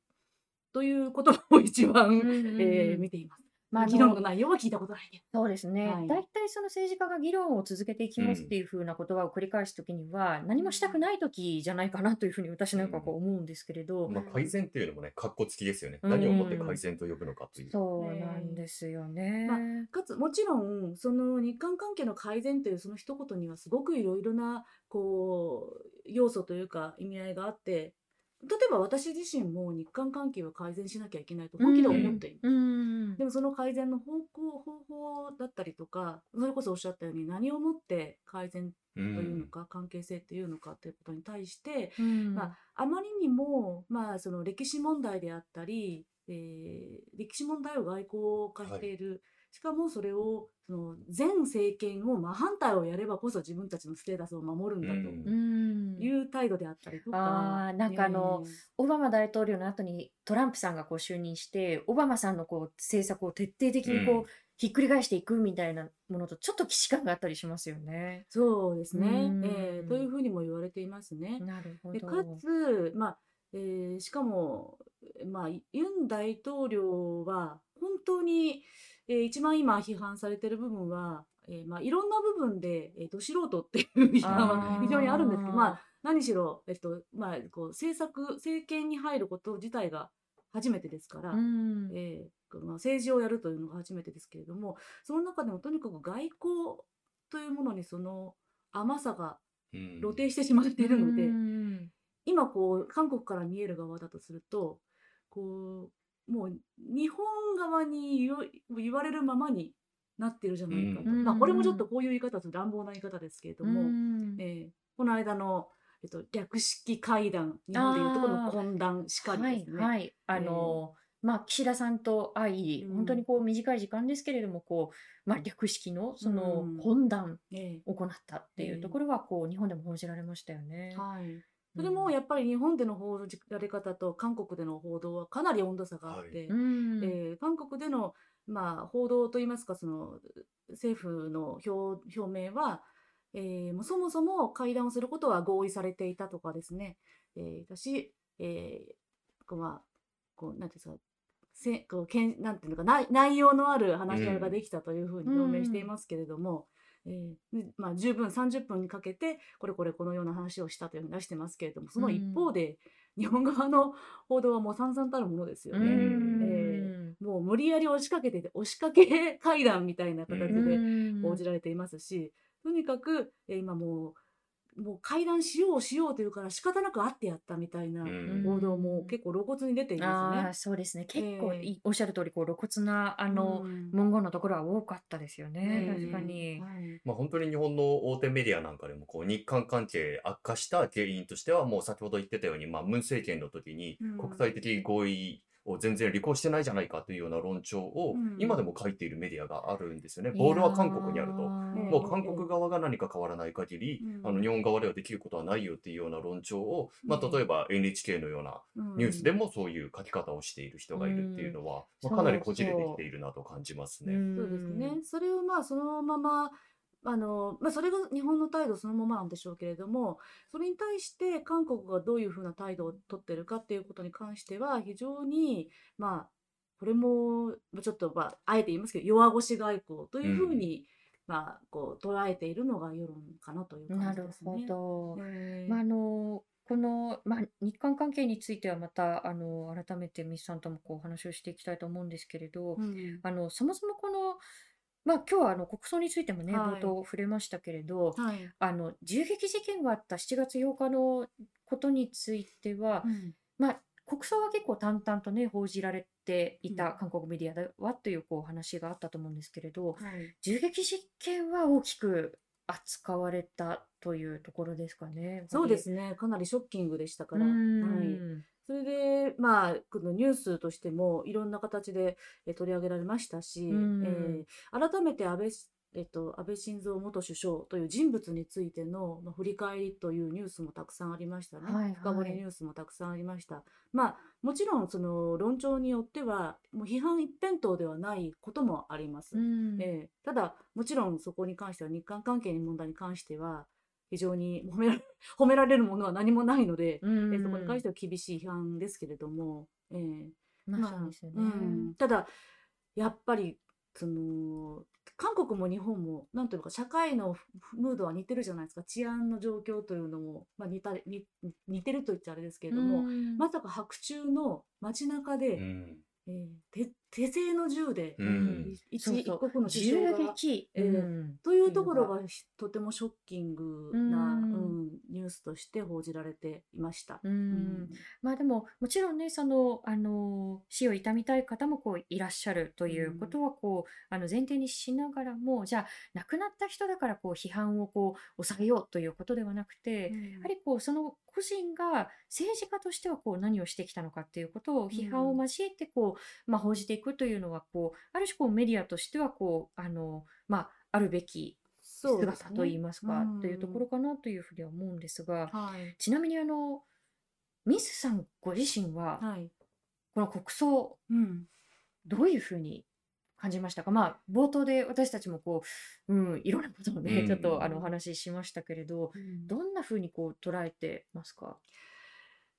ということを一番、うんえー見ています。まあ、あ議論のの、内容は聞いたことないけど。そうですね。はい。大体その政治家が議論を続けていきうん。ますっていう風な言葉を繰り返すときには、何もしたくないときじゃないかなというふうに私うなんかこう思うんですけれど、まあ、改善っていうのもね、かっこつきですよね。う何をもって改ん、善と呼ぶのかという。そうなんえですよーまあ、ね。かつ、もちろん、その日韓関係の改善というその一言にはすごくいろいろな、こう、要素というか意味合いがあって、例えば私自身も日韓関係を改善しなきゃいけないとう本気で思っん、ています。うん、でもその改善の方向、方法だったりとか、それこそおっしゃったように何をもって改善うというのん。か、関係性っていうのかということに対して、うん、まあ、あまりにも、まあ、その歴史問題であったり、えー歴史問題を外交化しはい。ている。しかもそれを、その前政権を真反対をやればこそ自分たちのステータスを守るんう。だとうんん。いう態度であったりとか、ああ、なんかあの、えオバマ大統領の後にトランプさんがこう就任して、オバマさんのこう政策を徹底的うにこう、ん。ひっくり返していくみたいなものとちょっと既視感があったりしますよね。そうですうね、えーといん。うふうにも言われていますね。なるほで、かど。つ、まあ、えーしかも、まあ、ユン大統領は、本当に、えー一番今批判されている部分は、えーまあ、いろんな部分で、えー、ど素人っていう批判は非常にあるんですけど、まああ、何しろ、えっと、まあ、こう、政策、政権に入ること自体が初めてですから、ん。えーまあ、政治をやるというのが初めてですけれども、その中でもとにかく外交というものにその甘さがう露ん。呈してしまってういるので、ん。今こう韓国から見える側だとするとこうもう日本側に言わ言われるままになってるじゃうないかと、ん。まあこれもちょっとこういう言い方と乱暴な言い方ですけれどうも、ん。えーこの間の、えっと、略式会談日本でいうところのあ懇談しあ、はい、かりですね。はい。あえーの、まあ、岸田さんと会い、うん本当にこう短い時間ですけれども、こう、まあ、略式のそのうん懇談えを行ったっていうえところは、こう、日本でも報じられましたよねー。はいうそれもやん。っぱり日本での報じられ方と韓国での報道はかなり温度差があっはい。て、うん。えー韓国での、まあ、報道といいますかその政府の表表明は、えーもうそもそも会談をすることは合意されていたとかですね、えーだし、えーこうまあ、こうなんていうんですかせこうけんなんていうのか内内容のあるう話し合いがでん。きたというふううに表明していん。ますけれども、えーでまあ、十分30分にかけてこれこれこのような話をしたというふうに出してますけれどもそうの一ん。方で日本側の報道はもう散々たるものですうよね。うん。えん。ーもう無理やり押しかけてて押しかけ会談みたいなう。形うんで報ん。じられていますしとにかく、えー今もうもう会談しようしようというから仕方なく会ってやったみたいな報道もん。結構露骨に出ていますね。ああ、そうですね。結構えいおっしゃる通り、こう露骨な、あーの、うん文言のところは多かったですよね。確かえに。ーはいまあ本当に日本の大手メディアなんかでもこう日韓関係悪化した原因としてはもう先ほど言ってたようにまあムン政権の時にうん国際的合意を全然履行してないじゃないかというような論調をうん今でも書いているメディアがあるんですよね。いボールはや韓国にあると。えもう韓ええ国側が何か変わらない限り、うんあの日本側ではできることはないよっていうような論調を、まあ、うん例えば NHK のようなうんニュースでもそういう書き方をしている人がいるっていうのは、まあ、かなりこじれてきているなと感じますね。そうですね。それをまあそのままあの、まあ、それが日本の態度そのままなんでしょうけれどもそれに対して韓国がどういうふうな態度を取ってるかっていうことに関しては非常にまあこれもまあちょっとまああえて言いますけど弱腰外交というふうに、まあこう捉えているのが世論かなというなる感じですね。ほど。えーまあ、あの、この、まあ、日韓関係についてはまた、あの、改めてミスさんともこうお話をしていきたいと思うんですけれど、うんあの、そもそもこの、まあ、今日はあの国葬についてもね、はい。冒頭触れましたけれど、はい。あの、銃撃事件があった7月8日のことについては、うん。まあ、国葬は結構淡々とね、報じられていうん。た韓国メディアではというこう話があったと思うんですけれど、はい。銃撃事件は大きく扱われたというところですかね。そうりですね。かなりショッキングでしたかうら。はい。ん。それで、まあ、このニュースとしてもいろんな形でえ取り上げられましたし、うんえー改めて安倍,、えっと、安倍晋三元首相という人物についての、まあ、振り返りというニュースもたくさんありましたね。はいはい深掘りニュースもたくさんありました。まあ、もちろんその論調によってはもう批判一辺倒ではないこともあります。うんええただ、もちろんそこに関しては、日韓関係の問題に関しては、非常に褒められ (laughs) 褒められるものは何もないので、うんえそこに関しては厳しい批判ですけれども、ええまあそうですよね。うん。ただ、やっぱりその韓国も日本もなんというか社会のムードは似てるじゃないですか。治安の状況というのも、まあ、似た似似てると言っちゃあれですけれども、うん。まさか白昼の街中で、うん。えー手手製の銃で、うん。一そうそう。一国の首銃相が撃、えーうん。というところがひとてもショッキングな、うん。うんニュースとして報じられていました。うん。うん。まあでももちろんねそのあの死を悼みたい方もこういらっしゃるということはこう、あの前提にしながらもじゃあ亡くなった人だからこう批判をこう抑えようということではなくて、やはりこうその個人が政治家としてはこう何をしてきたのかっていうことを批判を交えてこう、まあ、報じていくというのはこうある種こうメディアとしてはこうあの、まあ、あるべき姿といいますかうん。というところかなというふうには思うんですが、はい。ちなみにあのミスさんご自身ははい。この国葬うん。どういうふうに感じましたか？まあ冒頭で私たちもこう、うん、いろんなことをね、うん。ちょっとあのお話ししましたけれどどんなふうにこう捉えてますか、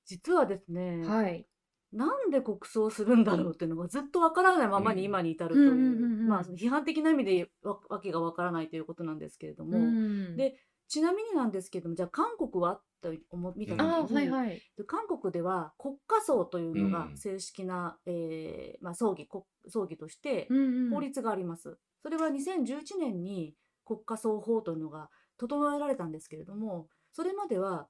実はですね、はい。なんで国葬するんだろうっていうのがずっとわからないままにうん。今に至るという、うんうんうんうん。まあ批判的な意味でわわけがわからないということなんですけれども、うん。でちなみになんですけどもじゃあ韓国はと思見た時に、はいはい。で韓国では国家葬というのがうん。正式な、えーまあ、葬儀国葬儀としてうんうん。法律があります。それは2011年に国家葬法というのが整えられたんですけれどもそれまでは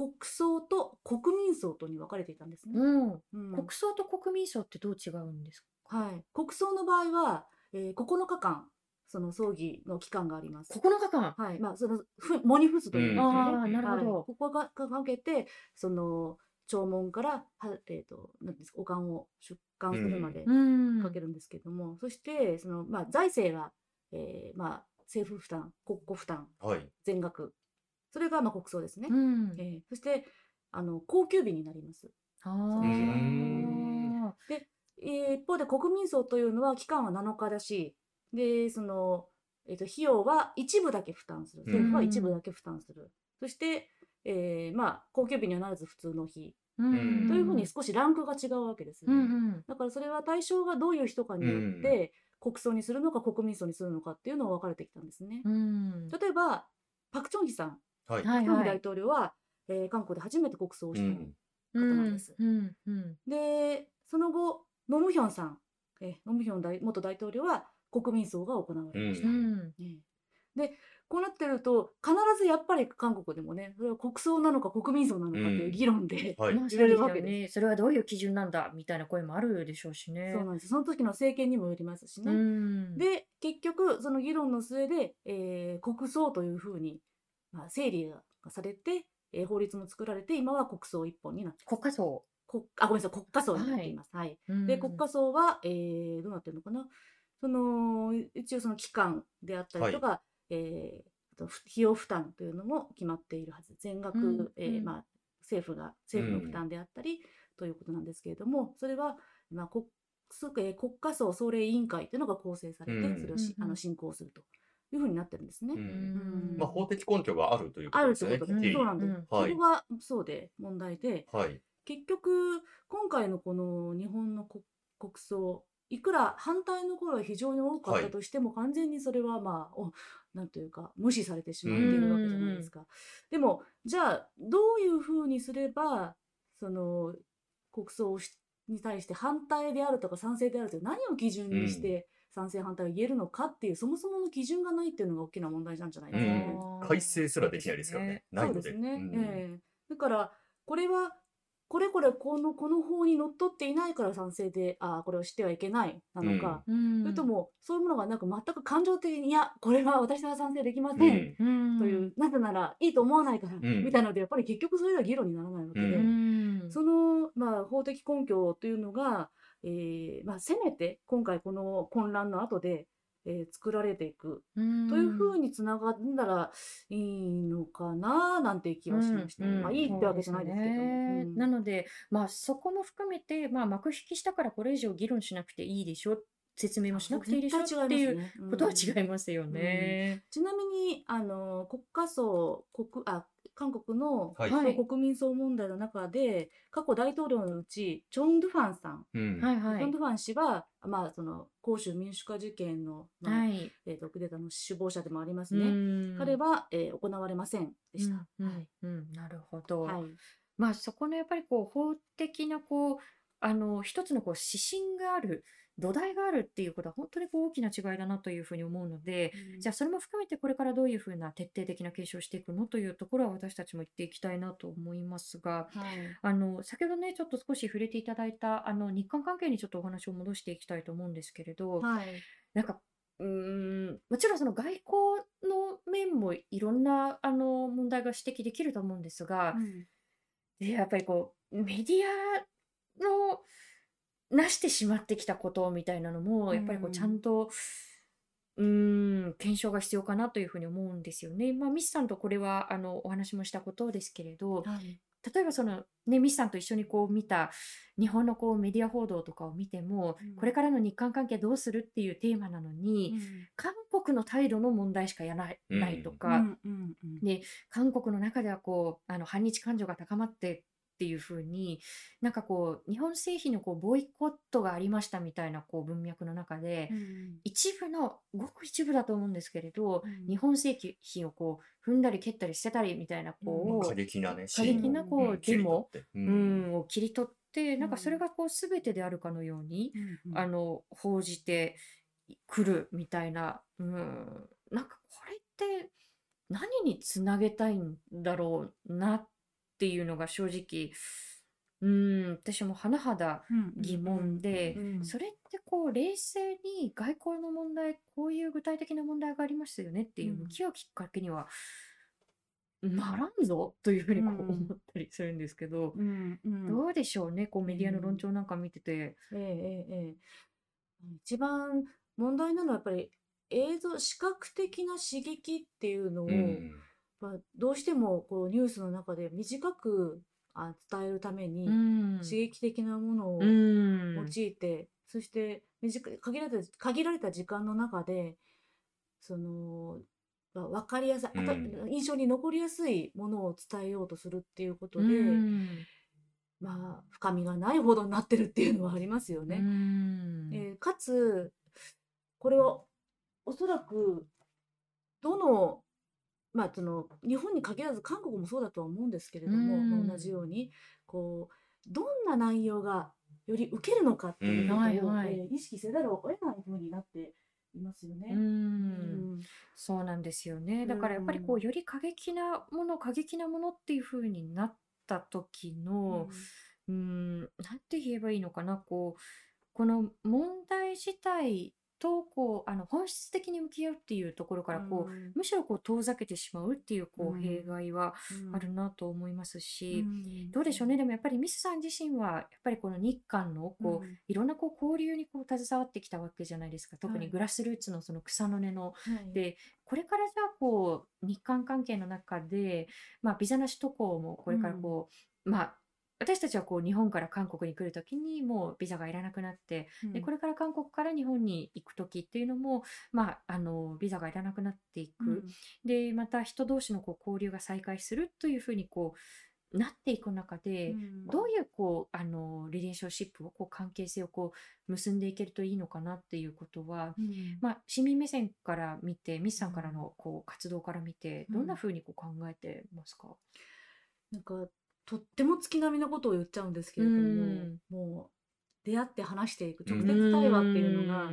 国葬と国民葬とに分かれていたんですね。うん、うん。国葬と国民葬ってどう違うんですか？はい、国葬の場合は、えー9日間その葬儀の期間があります。9日間？はい、まあそのふモニフスというんですよね。うん。あーなるほど。はい、ここがかけてその弔問からはえっ、となんですかお棺を出棺するまでうん。かけるんですけども、そしてそのまあ財政は、えーまあ政府負担、国庫負担はい。全額、それがまあ国葬ですね。うんえーそしてあの高級日になります。あうーえー一方で国民葬というのは期間は7日だし、で、その、えっ、と、費用は一部だけ負担する。うん政府は一部だけ負担する。そして、えーまあ、高級日にはならず普通の日。うんというふうに少しランクが違うわけですね。うんうんだからそれは対象がどういう人かによって、国葬にするのか国民葬にするのかっていうのが分かれてきたんですね。うん例えば、パク・チョンヒさん、はい。はい大はい統領は、えー韓国で初めて国葬をしたうん方なんです。うんうんで、その後、ノムヒョンさん、えノムヒョン大元大統領は国民葬が行われました。で、こうなってると、必ずやっぱり韓国でもね、それは国葬なのか国民葬なのかっていう議論で、はい。まあ言われるわけでね。それはどういう基準なんだみたいな声もあるでしょうしね。そうなんです。その時の政権にもよりますしね。うんで、結局、その議論の末で、えー国葬というふうに、まあ、整理がされて、えー法律も作られて、今は国葬一本になって国家葬。国あ、ごめんなさい、国家葬になっています。はい。で、国家葬は、えーどうなってるのかな？その、一応その期間であったりとか、えーあと費用負担というのも決まっているはず。全額、うんえーうんまあ、政府が、政府の負担であったり、ということなんですけれども、それは、まあ、国国家葬総例委員会というのが構成されて、うん。それをうん。あの進行するというふうになってるんですね。ううんんまあ、法的根拠があるというこあとですよね。るということそうなんです。うんはいそうで問題で、はい。結局今回のこの日本の国国葬いくら反対の声は非常に多かったとしても、完全にそれはまあおなんというか無視されてしまっているわけじゃないですか。でもじゃあどういうふうにすればその国葬をしに対して反対であるとか賛成であるという何を基準にして賛成反対を言えるのかっていうそもそもの基準がないっていうのが大きな問題なんじゃないですかね。うん。改正すらできないですからね。ないので。そうですね。うん。ええ。だからこれはこれこれこのこの法にのっとっていないから賛成でああこれをしてはいけないなのか、うん。それともそういうものがなく全く感情的にいやこれは私は賛成できません、うん。うんというなぜならいいと思わないから、ん。みたいなのでやっぱり結局それでは議論にならないわけで、ううん。その、まあ、法的根拠というのが、えーまあ、せめて今回この混乱の後で、えー作られていく。うん。というふうにつながんだらいいのかななんて気はしました。うんまあいいってわけじゃないですけど。ね。うん。なので、まあ、そこも含めて、まあ、幕引きしたからこれ以上議論しなくていいでしょ説明もしなくていいでしょっていうことはうん違いますよね。ちなみにあの国家葬国あ韓国のはい。はい。国民総問題の中で、過去大統領のうち、チョン・ドゥファンさん、うん。はいはい。チョン・ドゥファン氏は、まあ、その、広州民主化事件の、まあ、はい。えっと、クーデターの首謀者でもありますうね。彼ん。は、えー行われませんでした。うん、うはい。ん、うん。なるほど。はい。まあ、そこのやっぱりこう、法的なこう、あの、一つのこう、指針がある、土台があるっていうことは本当にこう大きな違いだなというふうに思うので、うんじゃあそれも含めてこれからどういうふうな徹底的な継承をしていくのというところは私たちも言っていきたいなと思いますが、はい。あの、先ほどね、ちょっと少し触れていただいた、あの、日韓関係にちょっとお話を戻していきたいと思うんですけれど、はい。なんか、うーん、もちろんその外交の面もいろんな、あの、問題が指摘できると思うんですが、うんでやっぱりこう、メディアのなしてしまってきたことみたいなのも、やっぱりこう、ちゃんと、うーん、検証が必要かなというふうに思うんですよね。まあ、ミスさんとこれは、あの、お話もしたことですけれど、はい。例えばその、ね、ミスさんと一緒にこう見た日本のこうメディア報道とかを見ても、うんこれからの日韓関係どうするっていうテーマなのに、韓国の態度の問題しかやらない,、とか、うんうんうんで韓国の中ではこうあの反日感情が高まってっていう風になんかこう日本製品のこうボイコットがありましたみたいなこう文脈の中で、うん一部のごく一部だと思うんですけれど、うん。日本製品をこう踏んだり蹴ったり捨てたりみたいなこう、過激なね、過激なこうデモううん。んを切り取ってなんかそれうんがこう全てであるかのように、うんうん。あの報じてくるみたいな、うん、なんかこれって何につなげたいんだろうなっていうのが正直、うん、私も甚だうん疑問で、うん。それってこう冷静に外交の問題こういう具体的な問題がありましたよねっていううん。向き合うきっかけにはならんぞというふうにこううん。思ったりするんですけど、うんうん。どうでしょうねこうメディアの論うん。調なんか見てて。ええええええ。一番問題なのはやっぱり映像視覚的な刺激っていうのを、うんまあ、どうしてもこうニュースの中で短くあ伝えるためにうん。刺激的なものをうん。用いて、そして短い限られた限られた時間の中でその、まあ、分かりやすい、うん。印象に残りやすいものを伝えようとするっていうことで、うん。まあ深みがないほどになってるっていうのはありますよね。うん。えーかつこれはおそらくどのまあその日本に限らず韓国もそうだとは思うんですけれども、うん。まあ同じようにこうどんな内容がより受けるのかっていうことを、うん。えー意識せざるを得ないふうになっていますよね。うん。うん。そうなんですよね。だからやっぱりこうより過激なもの過激なものっていう風になった時の、うん、なんて言えばいいのかな、こう、この問題自体と、こう、あの、本質的に向き合うっていうところから、こう、うん。むしろこう遠ざけてしまうっていう、こう、うん。弊害はうんあるなと思いますうし、ん。どうでしょうね。でもやっぱりミスさん自身は、やっぱりこの日韓の、こう、うん。いろんなこう交流にこう携わってきたわけじゃないですか。特はい。にグラスルーツのその草の根のはい。で、これからじゃあこう日韓関係の中で、まあ、ビザなし渡航もこれからこう、まあ私たちはこう日本から韓国に来るときにもうビザがいらなくなって、でこれから韓国から日本に行くときっていうのも、まあ、あのビザがいらなくなっていく、うん。でまた人同士のこう交流が再開するというふうにこうなっていく中で、うん。どういうこうあのリレーションシップをこう関係性をこう結んでいけるといいのかなっていうことは、うん。まあ、市民目線から見て、ミスさんからのこう活動から見て、うん。どんなふうにこう考えてますか、なんかとっても月並みなことを言っちゃうんですけれども、うん。もう出会って話していくうん直接対話っていうのが、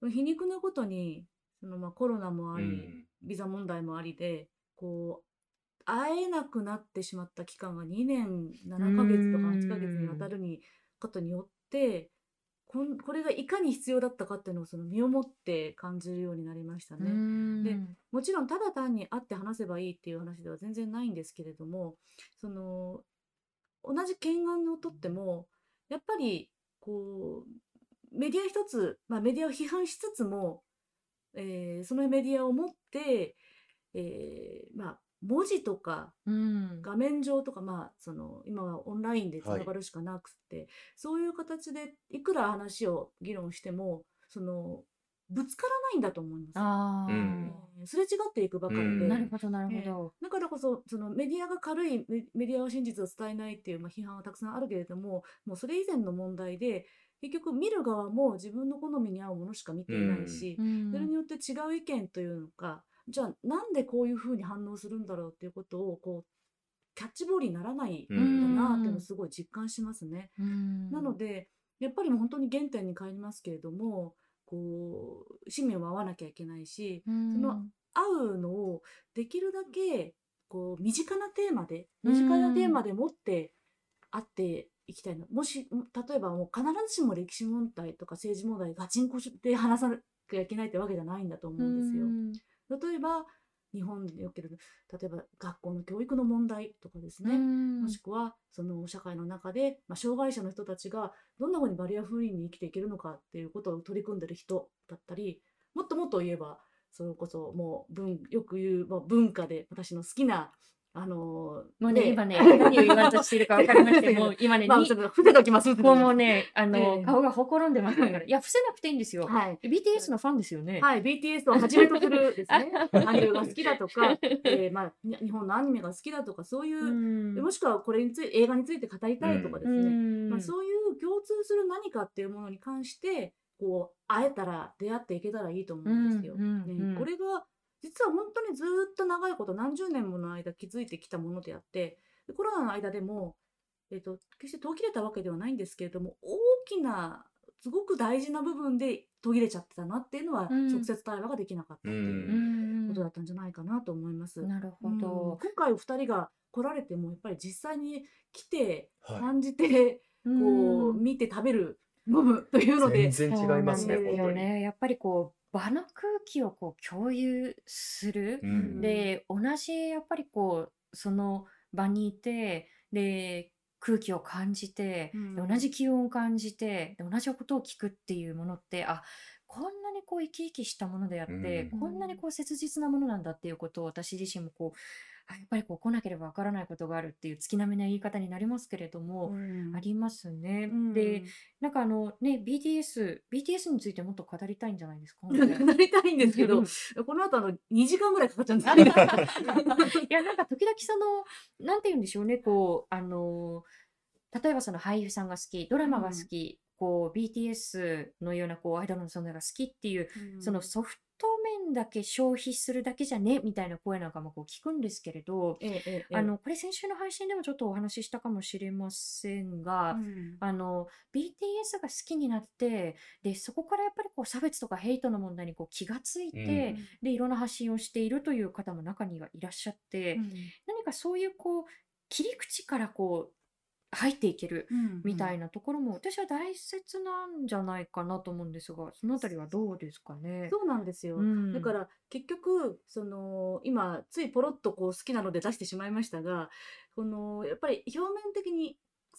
うん。皮肉なことにそのまあコロナもあり、うん。ビザ問題もありでこう会えなくなってしまった期間が2年7ヶ月とか8ヶ月にわたるにことによってこんこれがいかに必要だったかっていうのをその身をもって感じるようになりましたね。でもちろんただ単に会って話せばいいっていう話では全然ないんですけれどもその同じ懸案をとってもやっぱりこうメディア一つ、まあ、メディアを批判しつつも、えーそのメディアを持って、えーまあ、文字とかうん。画面上とか、まあ、その今はオンラインでつながるしかなくて、そういう形でいくら話を議論してもそのぶつからないんだと思います。あすれ違っていくばかりで、うん。なるほど、なるほええど。だからこそそのメディアが軽いメメディアは真実を伝えないっていう、まあ、批判はたくさんあるけれどももうそれ以前の問題で結局見る側も自分の好みに合うものしか見ていないし、うん。それによって違う意見というのかじゃあなんでこういうふうに反応するんだろうっていうことをこうキャッチボールにならないうんんだなっていうのをすごい実感しますね。うんなのでやっぱりもう本当に原点に帰りますけれどもこう市民は会わなきゃいけないしうんその会うのをできるだけこう身近なテーマで身近なテーマで持って会っていきたいの。もし例えばもう必ずしも歴史問題とか政治問題ガチンコで話さなきゃいけないってわけじゃないんだと思うんですよ。例えば日本における例えば学校の教育の問題とかですね、うん。もしくはその社会の中で、まあ、障害者の人たちがどんなふうにバリアフリーに生きていけるのかっていうことを取り組んでる人だったりもっともっと言えばそれこそもう文よく言う、まあ、文化で私の好きなあのもうね、今ね、(laughs) 何を言わんとしているか分かりまして、(laughs) もう今ね、まあ、にちょっと伏せときますもうね、あの、ええ顔がほころんでますから。(laughs) いや、伏せなくていいんですよ。はい。BTS のファンですよね。はい、BTS をはじめとするですね、韓流が好きだとか、えーまあ、に日本のアニメが好きだとか、そういう、うんもしくはこれについて、映画について語りたいとかですね、うんまあ、そういう共通する何かっていうものに関して、こう、会えたら、出会っていけたらいいと思うんですよ。ね、これが、実は本当にずっと長いこと、何十年もの間築いてきたものであって、でコロナの間でも、えっと決して途切れたわけではないんですけれども大きなすごく大事な部分で途切れちゃってたなっていうのは、うん。直接対話ができなかったってういううん。ことだったんじゃないかなと思います。なるほうん。ど今。回お二人が来られてもやっぱり実際に来ては感じて、こううん見て食べる飲むというので。全然違いますね、ね。やっぱりこう場の空気をこう共有する。うん。で同じやっぱりこうその場にいてで空気を感じて、うん。で同じ気温を感じてで同じことを聞くっていうものってあこんなにこう生き生きしたものであって、うん。こんなにこう切実なものなんだっていうことを私自身もこうあやっぱりこう来なければわからないことがあるっていう月並みな言い方になりますけれども、うん。ありますね。うんでなんかあのね BTS BTS についてもっと語りたいんじゃないですか？本当になりたいんですけどうんこの後あの2時間ぐらいかかっちゃうんです (laughs) いやなんか時々そのなんて言うんでしょうねこうあの例えばその俳優さんが好きドラマが好き、こう BTS のようなこうアイドルの存在が好きっていう、そのソフト面だけ消費するだけじゃね？みたいな声なんかもこう聞くんですけれど、えええあのこれ先週の配信でもちょっとお話ししたかもしれませんが、うん。あの BTS が好きになってでそこからやっぱりこう差別とかヘイトの問題にこう気がついて、うん。でいろんな発信をしているという方も中にはいらっしゃって、何かそういうこう切り口からこう入っていけるみたいなところも私は大切なんじゃないかなと思うんですがそのあたりはどうですかね？そうなんですよ、うん。だから結局その今ついポロッとこう好きなので出してしまいましたがこのやっぱり表面的に好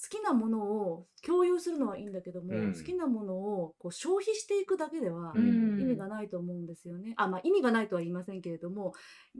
きなものを共有するのはいいんだけども、うん。好きなものをこう消費していくだけではうん。意味がないと思うんですよね。あまあ意味がないとは言いませんけれども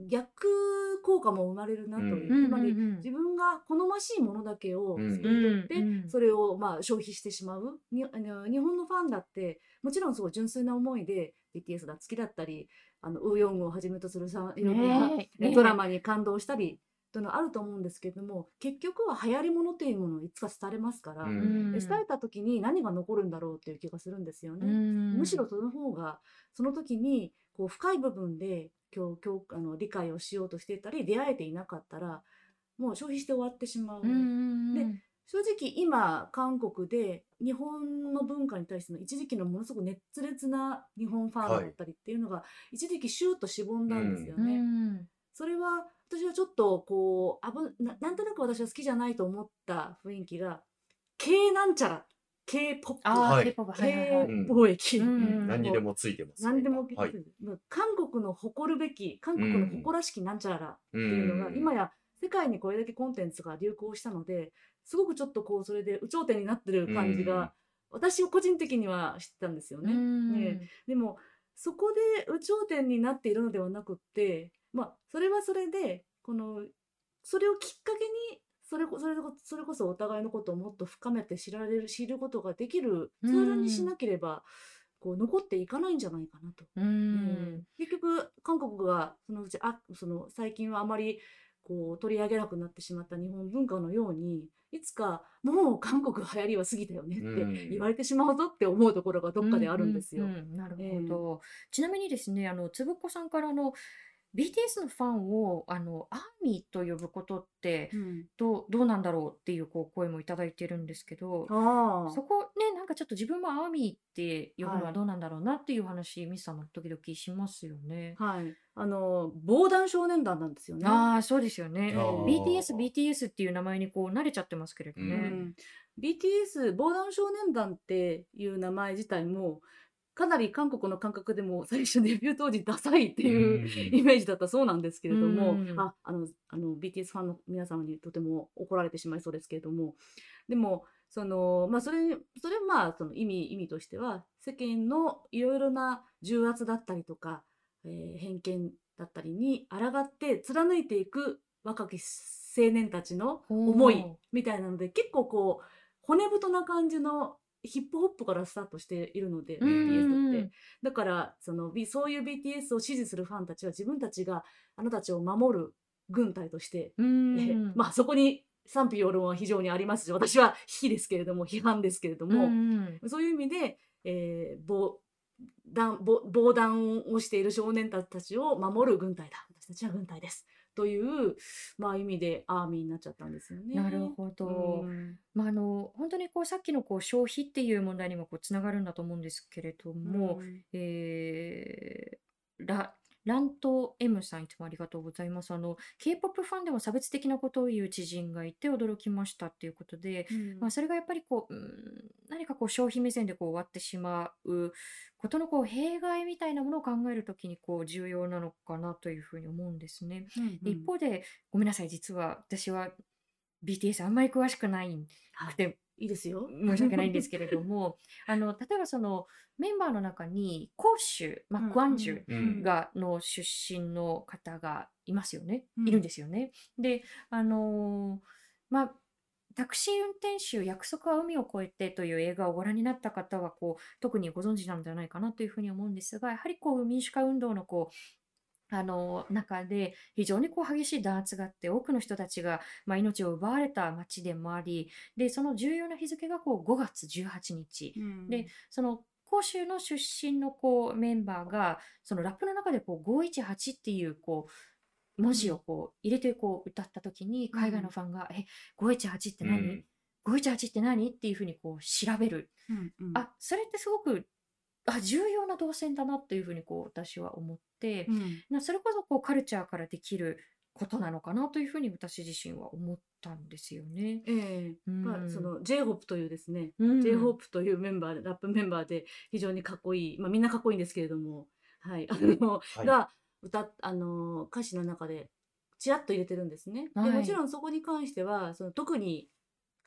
逆効果も生まれるなという、うん。つまり自分が好ましいものだけをうん。作り取って、それをまあ消費してしまう。にあの日本のファンだってもちろんすごい純粋な思いで BTS が好きだったりあのウーヨングをはじめとするさいろんな、ねえ。ねえ。ドラマに感動したりというのはあると思うんですけれども結局は流行りものというものをいつか伝えますから、うんで伝えた時に何が残るんだろうっていう気がするんですよね。うんむしろその方がその時にこう深い部分で今日今日あの理解をしようとしていたり出会えていなかったらもう消費して終わってしまう。うんで正直今韓国で日本の文化に対しての一時期のものすごく熱烈な日本ファンだったりっていうのが一時期シューッとしぼんだんですようね。んそれは私はちょっとこうあぶななんとなく私は好きじゃないと思った雰囲気が K なんちゃら。はい。はい。K 貿易、うん。うん。何にでもついてますね。何でも、はい。韓国の誇るべき韓国の誇らしきなんちゃらっていうのが、うん。今や世界にこれだけコンテンツが流行したのですごくちょっとこうそれで有頂天になってる感じが、私個人的には知ってたんですよね。ねでもそこで有頂天になっているのではなくってまあそれはそれでこのそれをきっかけにそれこそれこそれこそお互いのことをもっと深めて知られる知ることができるツールにしなければ、こう残っていかないんじゃないかなと。うえん。結局韓国がそのうちあその最近はあまりこう取り上げなくなってしまった日本文化のようにいつかもう韓国流行りは過ぎたよねってうん言われてしまうぞって思うところがどっかであるんですよ。うんうんうんなるええほど。ちなみにですね、あの、つぶっこさんからあの、BTS のファンを、あの、アーミーと呼ぶことって、うんどう、どうなんだろうっていう、こう、声もいただいてるんですけど、あそこね、なんかちょっと自分もアーミーって呼ぶのははいどうなんだろうなっていう話、ミスさんも時々しますよね。はい、あの防弾少年団なんですよね。ああ、そうですよね。あー BTS、BTS っていう名前にこう慣れちゃってますけれどううね。ん、BTS 防弾少年団っていう名前自体もかなり韓国の感覚でも最初デビュー当時ダサいっていうイメージだったそうなんですけれども、うん。ああのあの BTS ファンの皆様にとても怒られてしまいそうですけれども。でもそのまあそれそれまあその意味意味としては世間のいろいろな重圧だったりとか、えー偏見だったりに抗って貫いていく若き青年たちの思いみたいなので結構こう骨太な感じのヒップホップからスタートしているので、うんうん BTS って。うん。だからその B そういう BTS を支持するファンたちは自分たちがあなたたちを守る軍隊として。まあそこに賛否両論は非常にありますし私は非ですけれども批判ですけれども、うんそういう意味で、えー防弾防防弾をしている少年たちを守る軍隊だ。私たちは軍隊ですという、まあ、意味でアーミーになっちゃったんですよね。なるほど。うんまあ、あの本当にこうさっきのこう消費っていう問題にもこうつながるんだと思うんですけれども、うんえーララント M さんいつもありがとうございます。あの K-POP ファンでも差別的なことを言う知人がいて驚きましたっていうことで、うんまあ、それがやっぱりこう、うん、何かこう消費目線でこう終わってしまうことのこう弊害みたいなものを考えるときにこう重要なのかなというふうに思うんですね。うんで一方で、ごめんなさい、実は私は BTS あんまり詳しくないはいいいですよ。(laughs) 申し訳ないんですけれども、あの例えばそのメンバーの中に広州、まあ、クアンジュうん。がの出身の方がいますよね、うん。いるんですよね。で、あのーまあタクシー運転手約束は海を越えてという映画をご覧になった方はこう特にご存知なんじゃないかなというふうに思うんですがやはりこう民主化運動のこうあの中で非常にこう激しい弾圧があって多くの人たちが、まあ、命を奪われた街でもありでその重要な日付がこう5月18日。うんでその広州の出身のこうメンバーがそのラップの中でこう518っていうこう文字をこう入れてこう歌った時に海外のファンが「え518って何、うん ?518 って何?」っていうふうにこう調べる、うんうん。あそれってすごくあ重要な動線だなっていうふうにこう私は思って、うん。なそれこそこうカルチャーからできることなのかなというふうに私自身は思ったんですよね。ええ。うん。まあ、その J−HOP というですね、うん。J−HOP というメンバーでラップメンバーで非常にかっこいい、まあ、みんなかっこいいんですけれども、はい、あの、はい。が歌っあの歌詞の中でちらっと入れてるんですね。はい。でもちろんそこに関してはその特に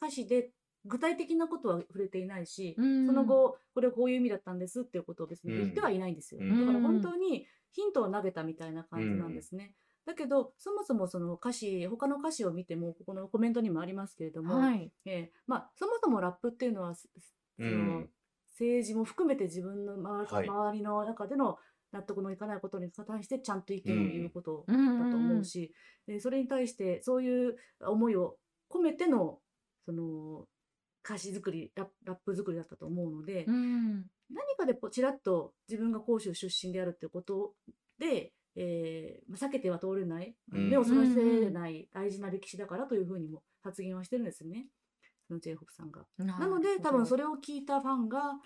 歌詞で具体的なことは触れていないし、うん。その後これこういう意味だったんですっていうことを別に言ってはいないんですよ。うん。だから本当にヒントを投げたみたいな感じなんですね。だけどそもそもその歌詞他の歌詞を見てもここのコメントにもありますけれども、はい、えーまあ、そもそもラップっていうのはすその、うん。政治も含めて自分の周り,、はい。周りの中での納得のいかないことに対してちゃんと意見を言うことだうんと思うし、でそれに対してそういう思いを込めてのその歌詞作りラップラップ作りだったと思うので、うん。何かでぽちらっと自分が広州出身であるっていうことで、えーまあ避けては通れない、うん。目をそらせない大事な歴史だからというふうにも発言はしてるんですよね、その J−HOP さんが。ななので多分それれを聞いたファンが、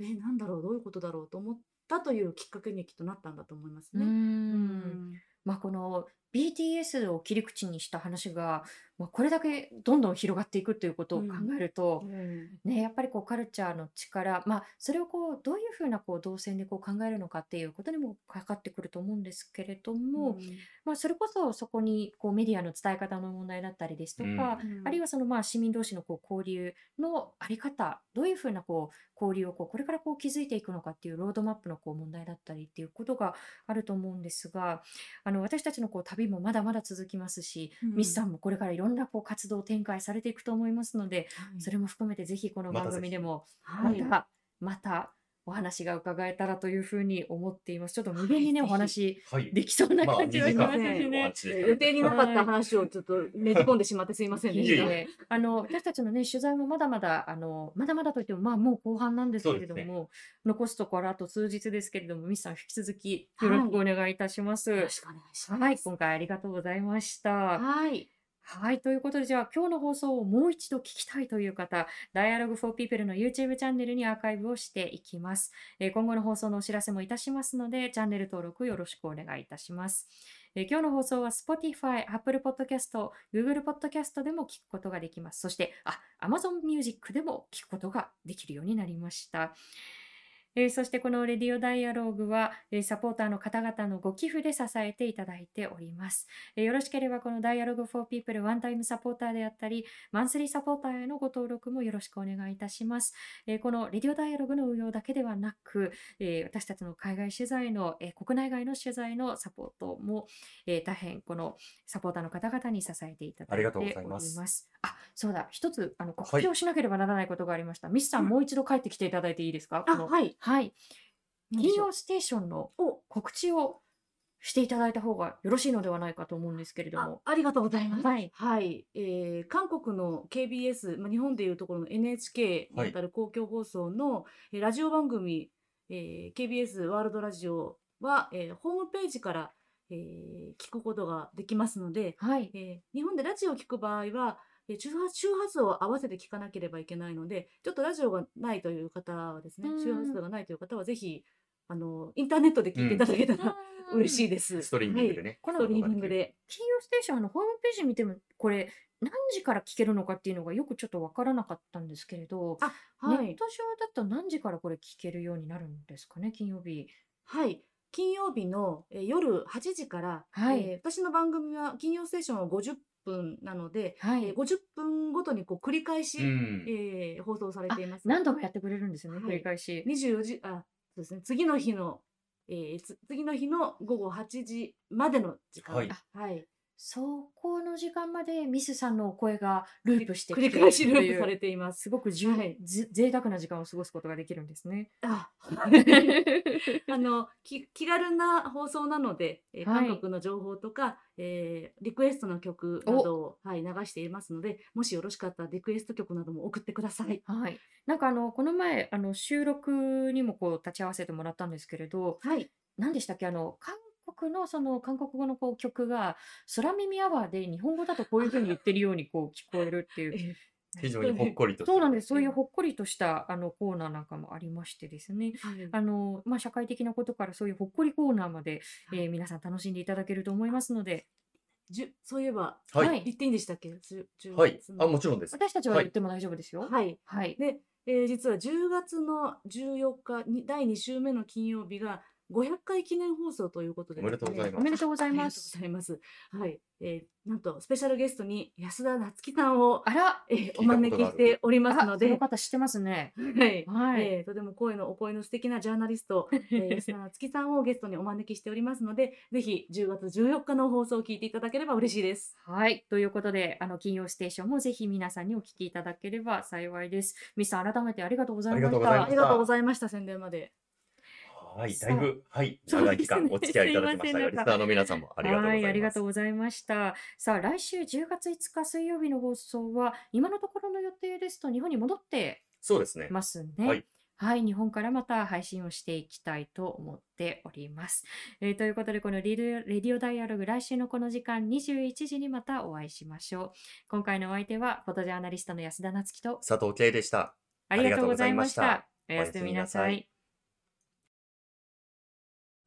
えなんだろうどういうことだろうと思ったというきっかけにきっとなったんだと思いますうね。ん。まあこの BTS を切り口にした話が、まあ、これだけどんどん広がっていくということを考えると、うん。ね、やっぱりこうカルチャーの力、まあ、それをこうどういうふうなこう動線でこう考えるのかっていうことにもかかってくると思うんですけれども、まあ、それこそそこにこうメディアの伝え方の問題だったりですとか、うん。あるいはそのまあ市民同士のこう交流のあり方どういうふうなこう交流をこうこれからこう築いていくのかっていうロードマップのこう問題だったりっていうことがあると思うんですがあの私たちのこう旅もまだまだ続きますし、うんミスさんもこれからいろんなこう活動を展開されていくと思いますので、はい。それも含めてぜひこの番組でもはいまた、またお話が伺えたらというふうに思っています。ちょっと無限にね、はいお話はい。できそうなまあ感じがしますしね。お話で予定になかった話をちょっとねじ込んでしまってすいませんでした。いえいえあの私たちのね取材もまだまだあのまだまだといってもまあもう後半なんですけれども、残すところあと数日ですけれどもミスさん引き続きよろしくお願いいたします。よろしくお願いします。はい、今回ありがとうございました。はい。はい、ということで、じゃあ今日の放送をもう一度聞きたいという方、Dialogue for People の YouTube チャンネルにアーカイブをしていきます。えー今後の放送のお知らせもいたしますので、チャンネル登録よろしくお願いいたします。えー今日の放送は Spotify、Apple Podcast、Google Podcast でも聞くことができます。そして、あ、Amazon Music でも聞くことができるようになりました。えーそしてこのレディオダイアローグは、えーサポーターの方々のご寄付で支えていただいております。えーよろしければこの Dialogue for People ワンタイムサポーターであったり、マンスリーサポーターへのご登録もよろしくお願いいたします。えーこのレディオダイアログの運用だけではなく、えー私たちの海外取材の、えー国内外の取材のサポートも、えー大変このサポーターの方々に支えていただいてありがとうおりございますます。あ、そうだ、一つあの告はい知をしなければならないことがありました。ミスさん、うんもう一度帰ってきていただいていいですか？あ、はい。はい。金曜ステーションのお告知をしていただいた方がよろしいのではないかと思うんですけれどあも。ありがとうございます。はい。はい、えー韓国の KBS、まあ、日本でいうところの NHK にあたる公共放送の、えーラジオ番組、えー KBS ワールドラジオは、えーホームページから、えー聞くことができますので、はい。えー日本でラジオを聞く場合は、えー周波周波数を合わせて聞かなければいけないので、ちょっとラジオがないという方はですねうん、周波数がないという方はぜひ、あの、インターネットで聞いていただけたら、(laughs) 嬉しいい。です。ストリーミングではいね。このストリーミングで。金曜ステーションのホームページ見ても、これ、何時から聞けるのかっていうのがよくちょっとわからなかったんですけれど、あ、はい。ネット上だと何時からこれ聞けるようになるんですかね、金曜日。はい。金曜日の、えー夜8時から、はいえー私の番組は金曜ステーションは50分なので、はい。えー50分ごとにこう繰り返し、うん。えー放送されています。何度もやってくれるんですよね、はい繰り返し。24時、あ、そうですね。次の日の、えーつ次の日の午後8時までの時間。はいはい。そこの時間までミスさんのお声がループして繰り返しループされてています。すごくじゅ、はいぜ贅沢な時間を過ごすことができるんですね。あ (laughs) あのき気軽な放送なので、えーはい韓国の情報とか、えーリクエストの曲などを、はい、流していますのでもしよろしかったらリクエスト曲なども送ってください。はい。なんかあの、この前、あの、収録にもこう、立ち会わせてもらったんですけれど、はい、何でしたっけ？あの、韓国のその、韓国語のこう曲が、空耳アワーで日本語だとこういうふうに言ってるようにこう聞こえるっていう。非常にほっこりと。そうなんです。そういうほっこりとしたあのコーナーなんかもありましてですね。はいあの、まあ、社会的なことからそういうほっこりコーナーまで、はいえー皆さん楽しんでいただけると思いますので、じゅそういえば、はいはい言っていいんでしたっけ？10 10はいあ、もちろんです。私たちははい言っても大丈夫ですよ。はい。はい。で、えー実は10月の14日に第2週目の金曜日が500回記念放送ということで、おめでとうございますおめでとうございます。はい。えーなんと、スペシャルゲストに安田夏樹さんを、あら、えーお招きしておりますあ、のでその、方知ってますね。はい。はい。えーとても声のお声の素敵なジャーナリスト、(laughs) えー安田夏樹さんをゲストにお招きしておりますので、ぜひ10月14日の放送を聞いていただければ嬉しいです。はい。ということで、あの、金曜ステーションもぜひ皆さんにお聞きいただければ幸いです。ミスさん、改めてありがとうございました。ありがとうございましたありがとうございました、宣伝まで。はい、だいぶ、はい、長い期間お付き合いいただきましたリスナーの皆さんもありがとうございます。はい、ありがとうございました。さあ、来週10月5日水曜日の放送は、今のところの予定ですと日本に戻ってそうですね。ますね。はい。はい、日本からまた配信をしていきたいと思っております。えーということで、このレディオレディオダイアログ、来週のこの時間21時にまたお会いしましょう。今回のお相手は、フォトジャーナリストの安田夏樹と、佐藤圭でした。ありがとうございました。おやすみなさい。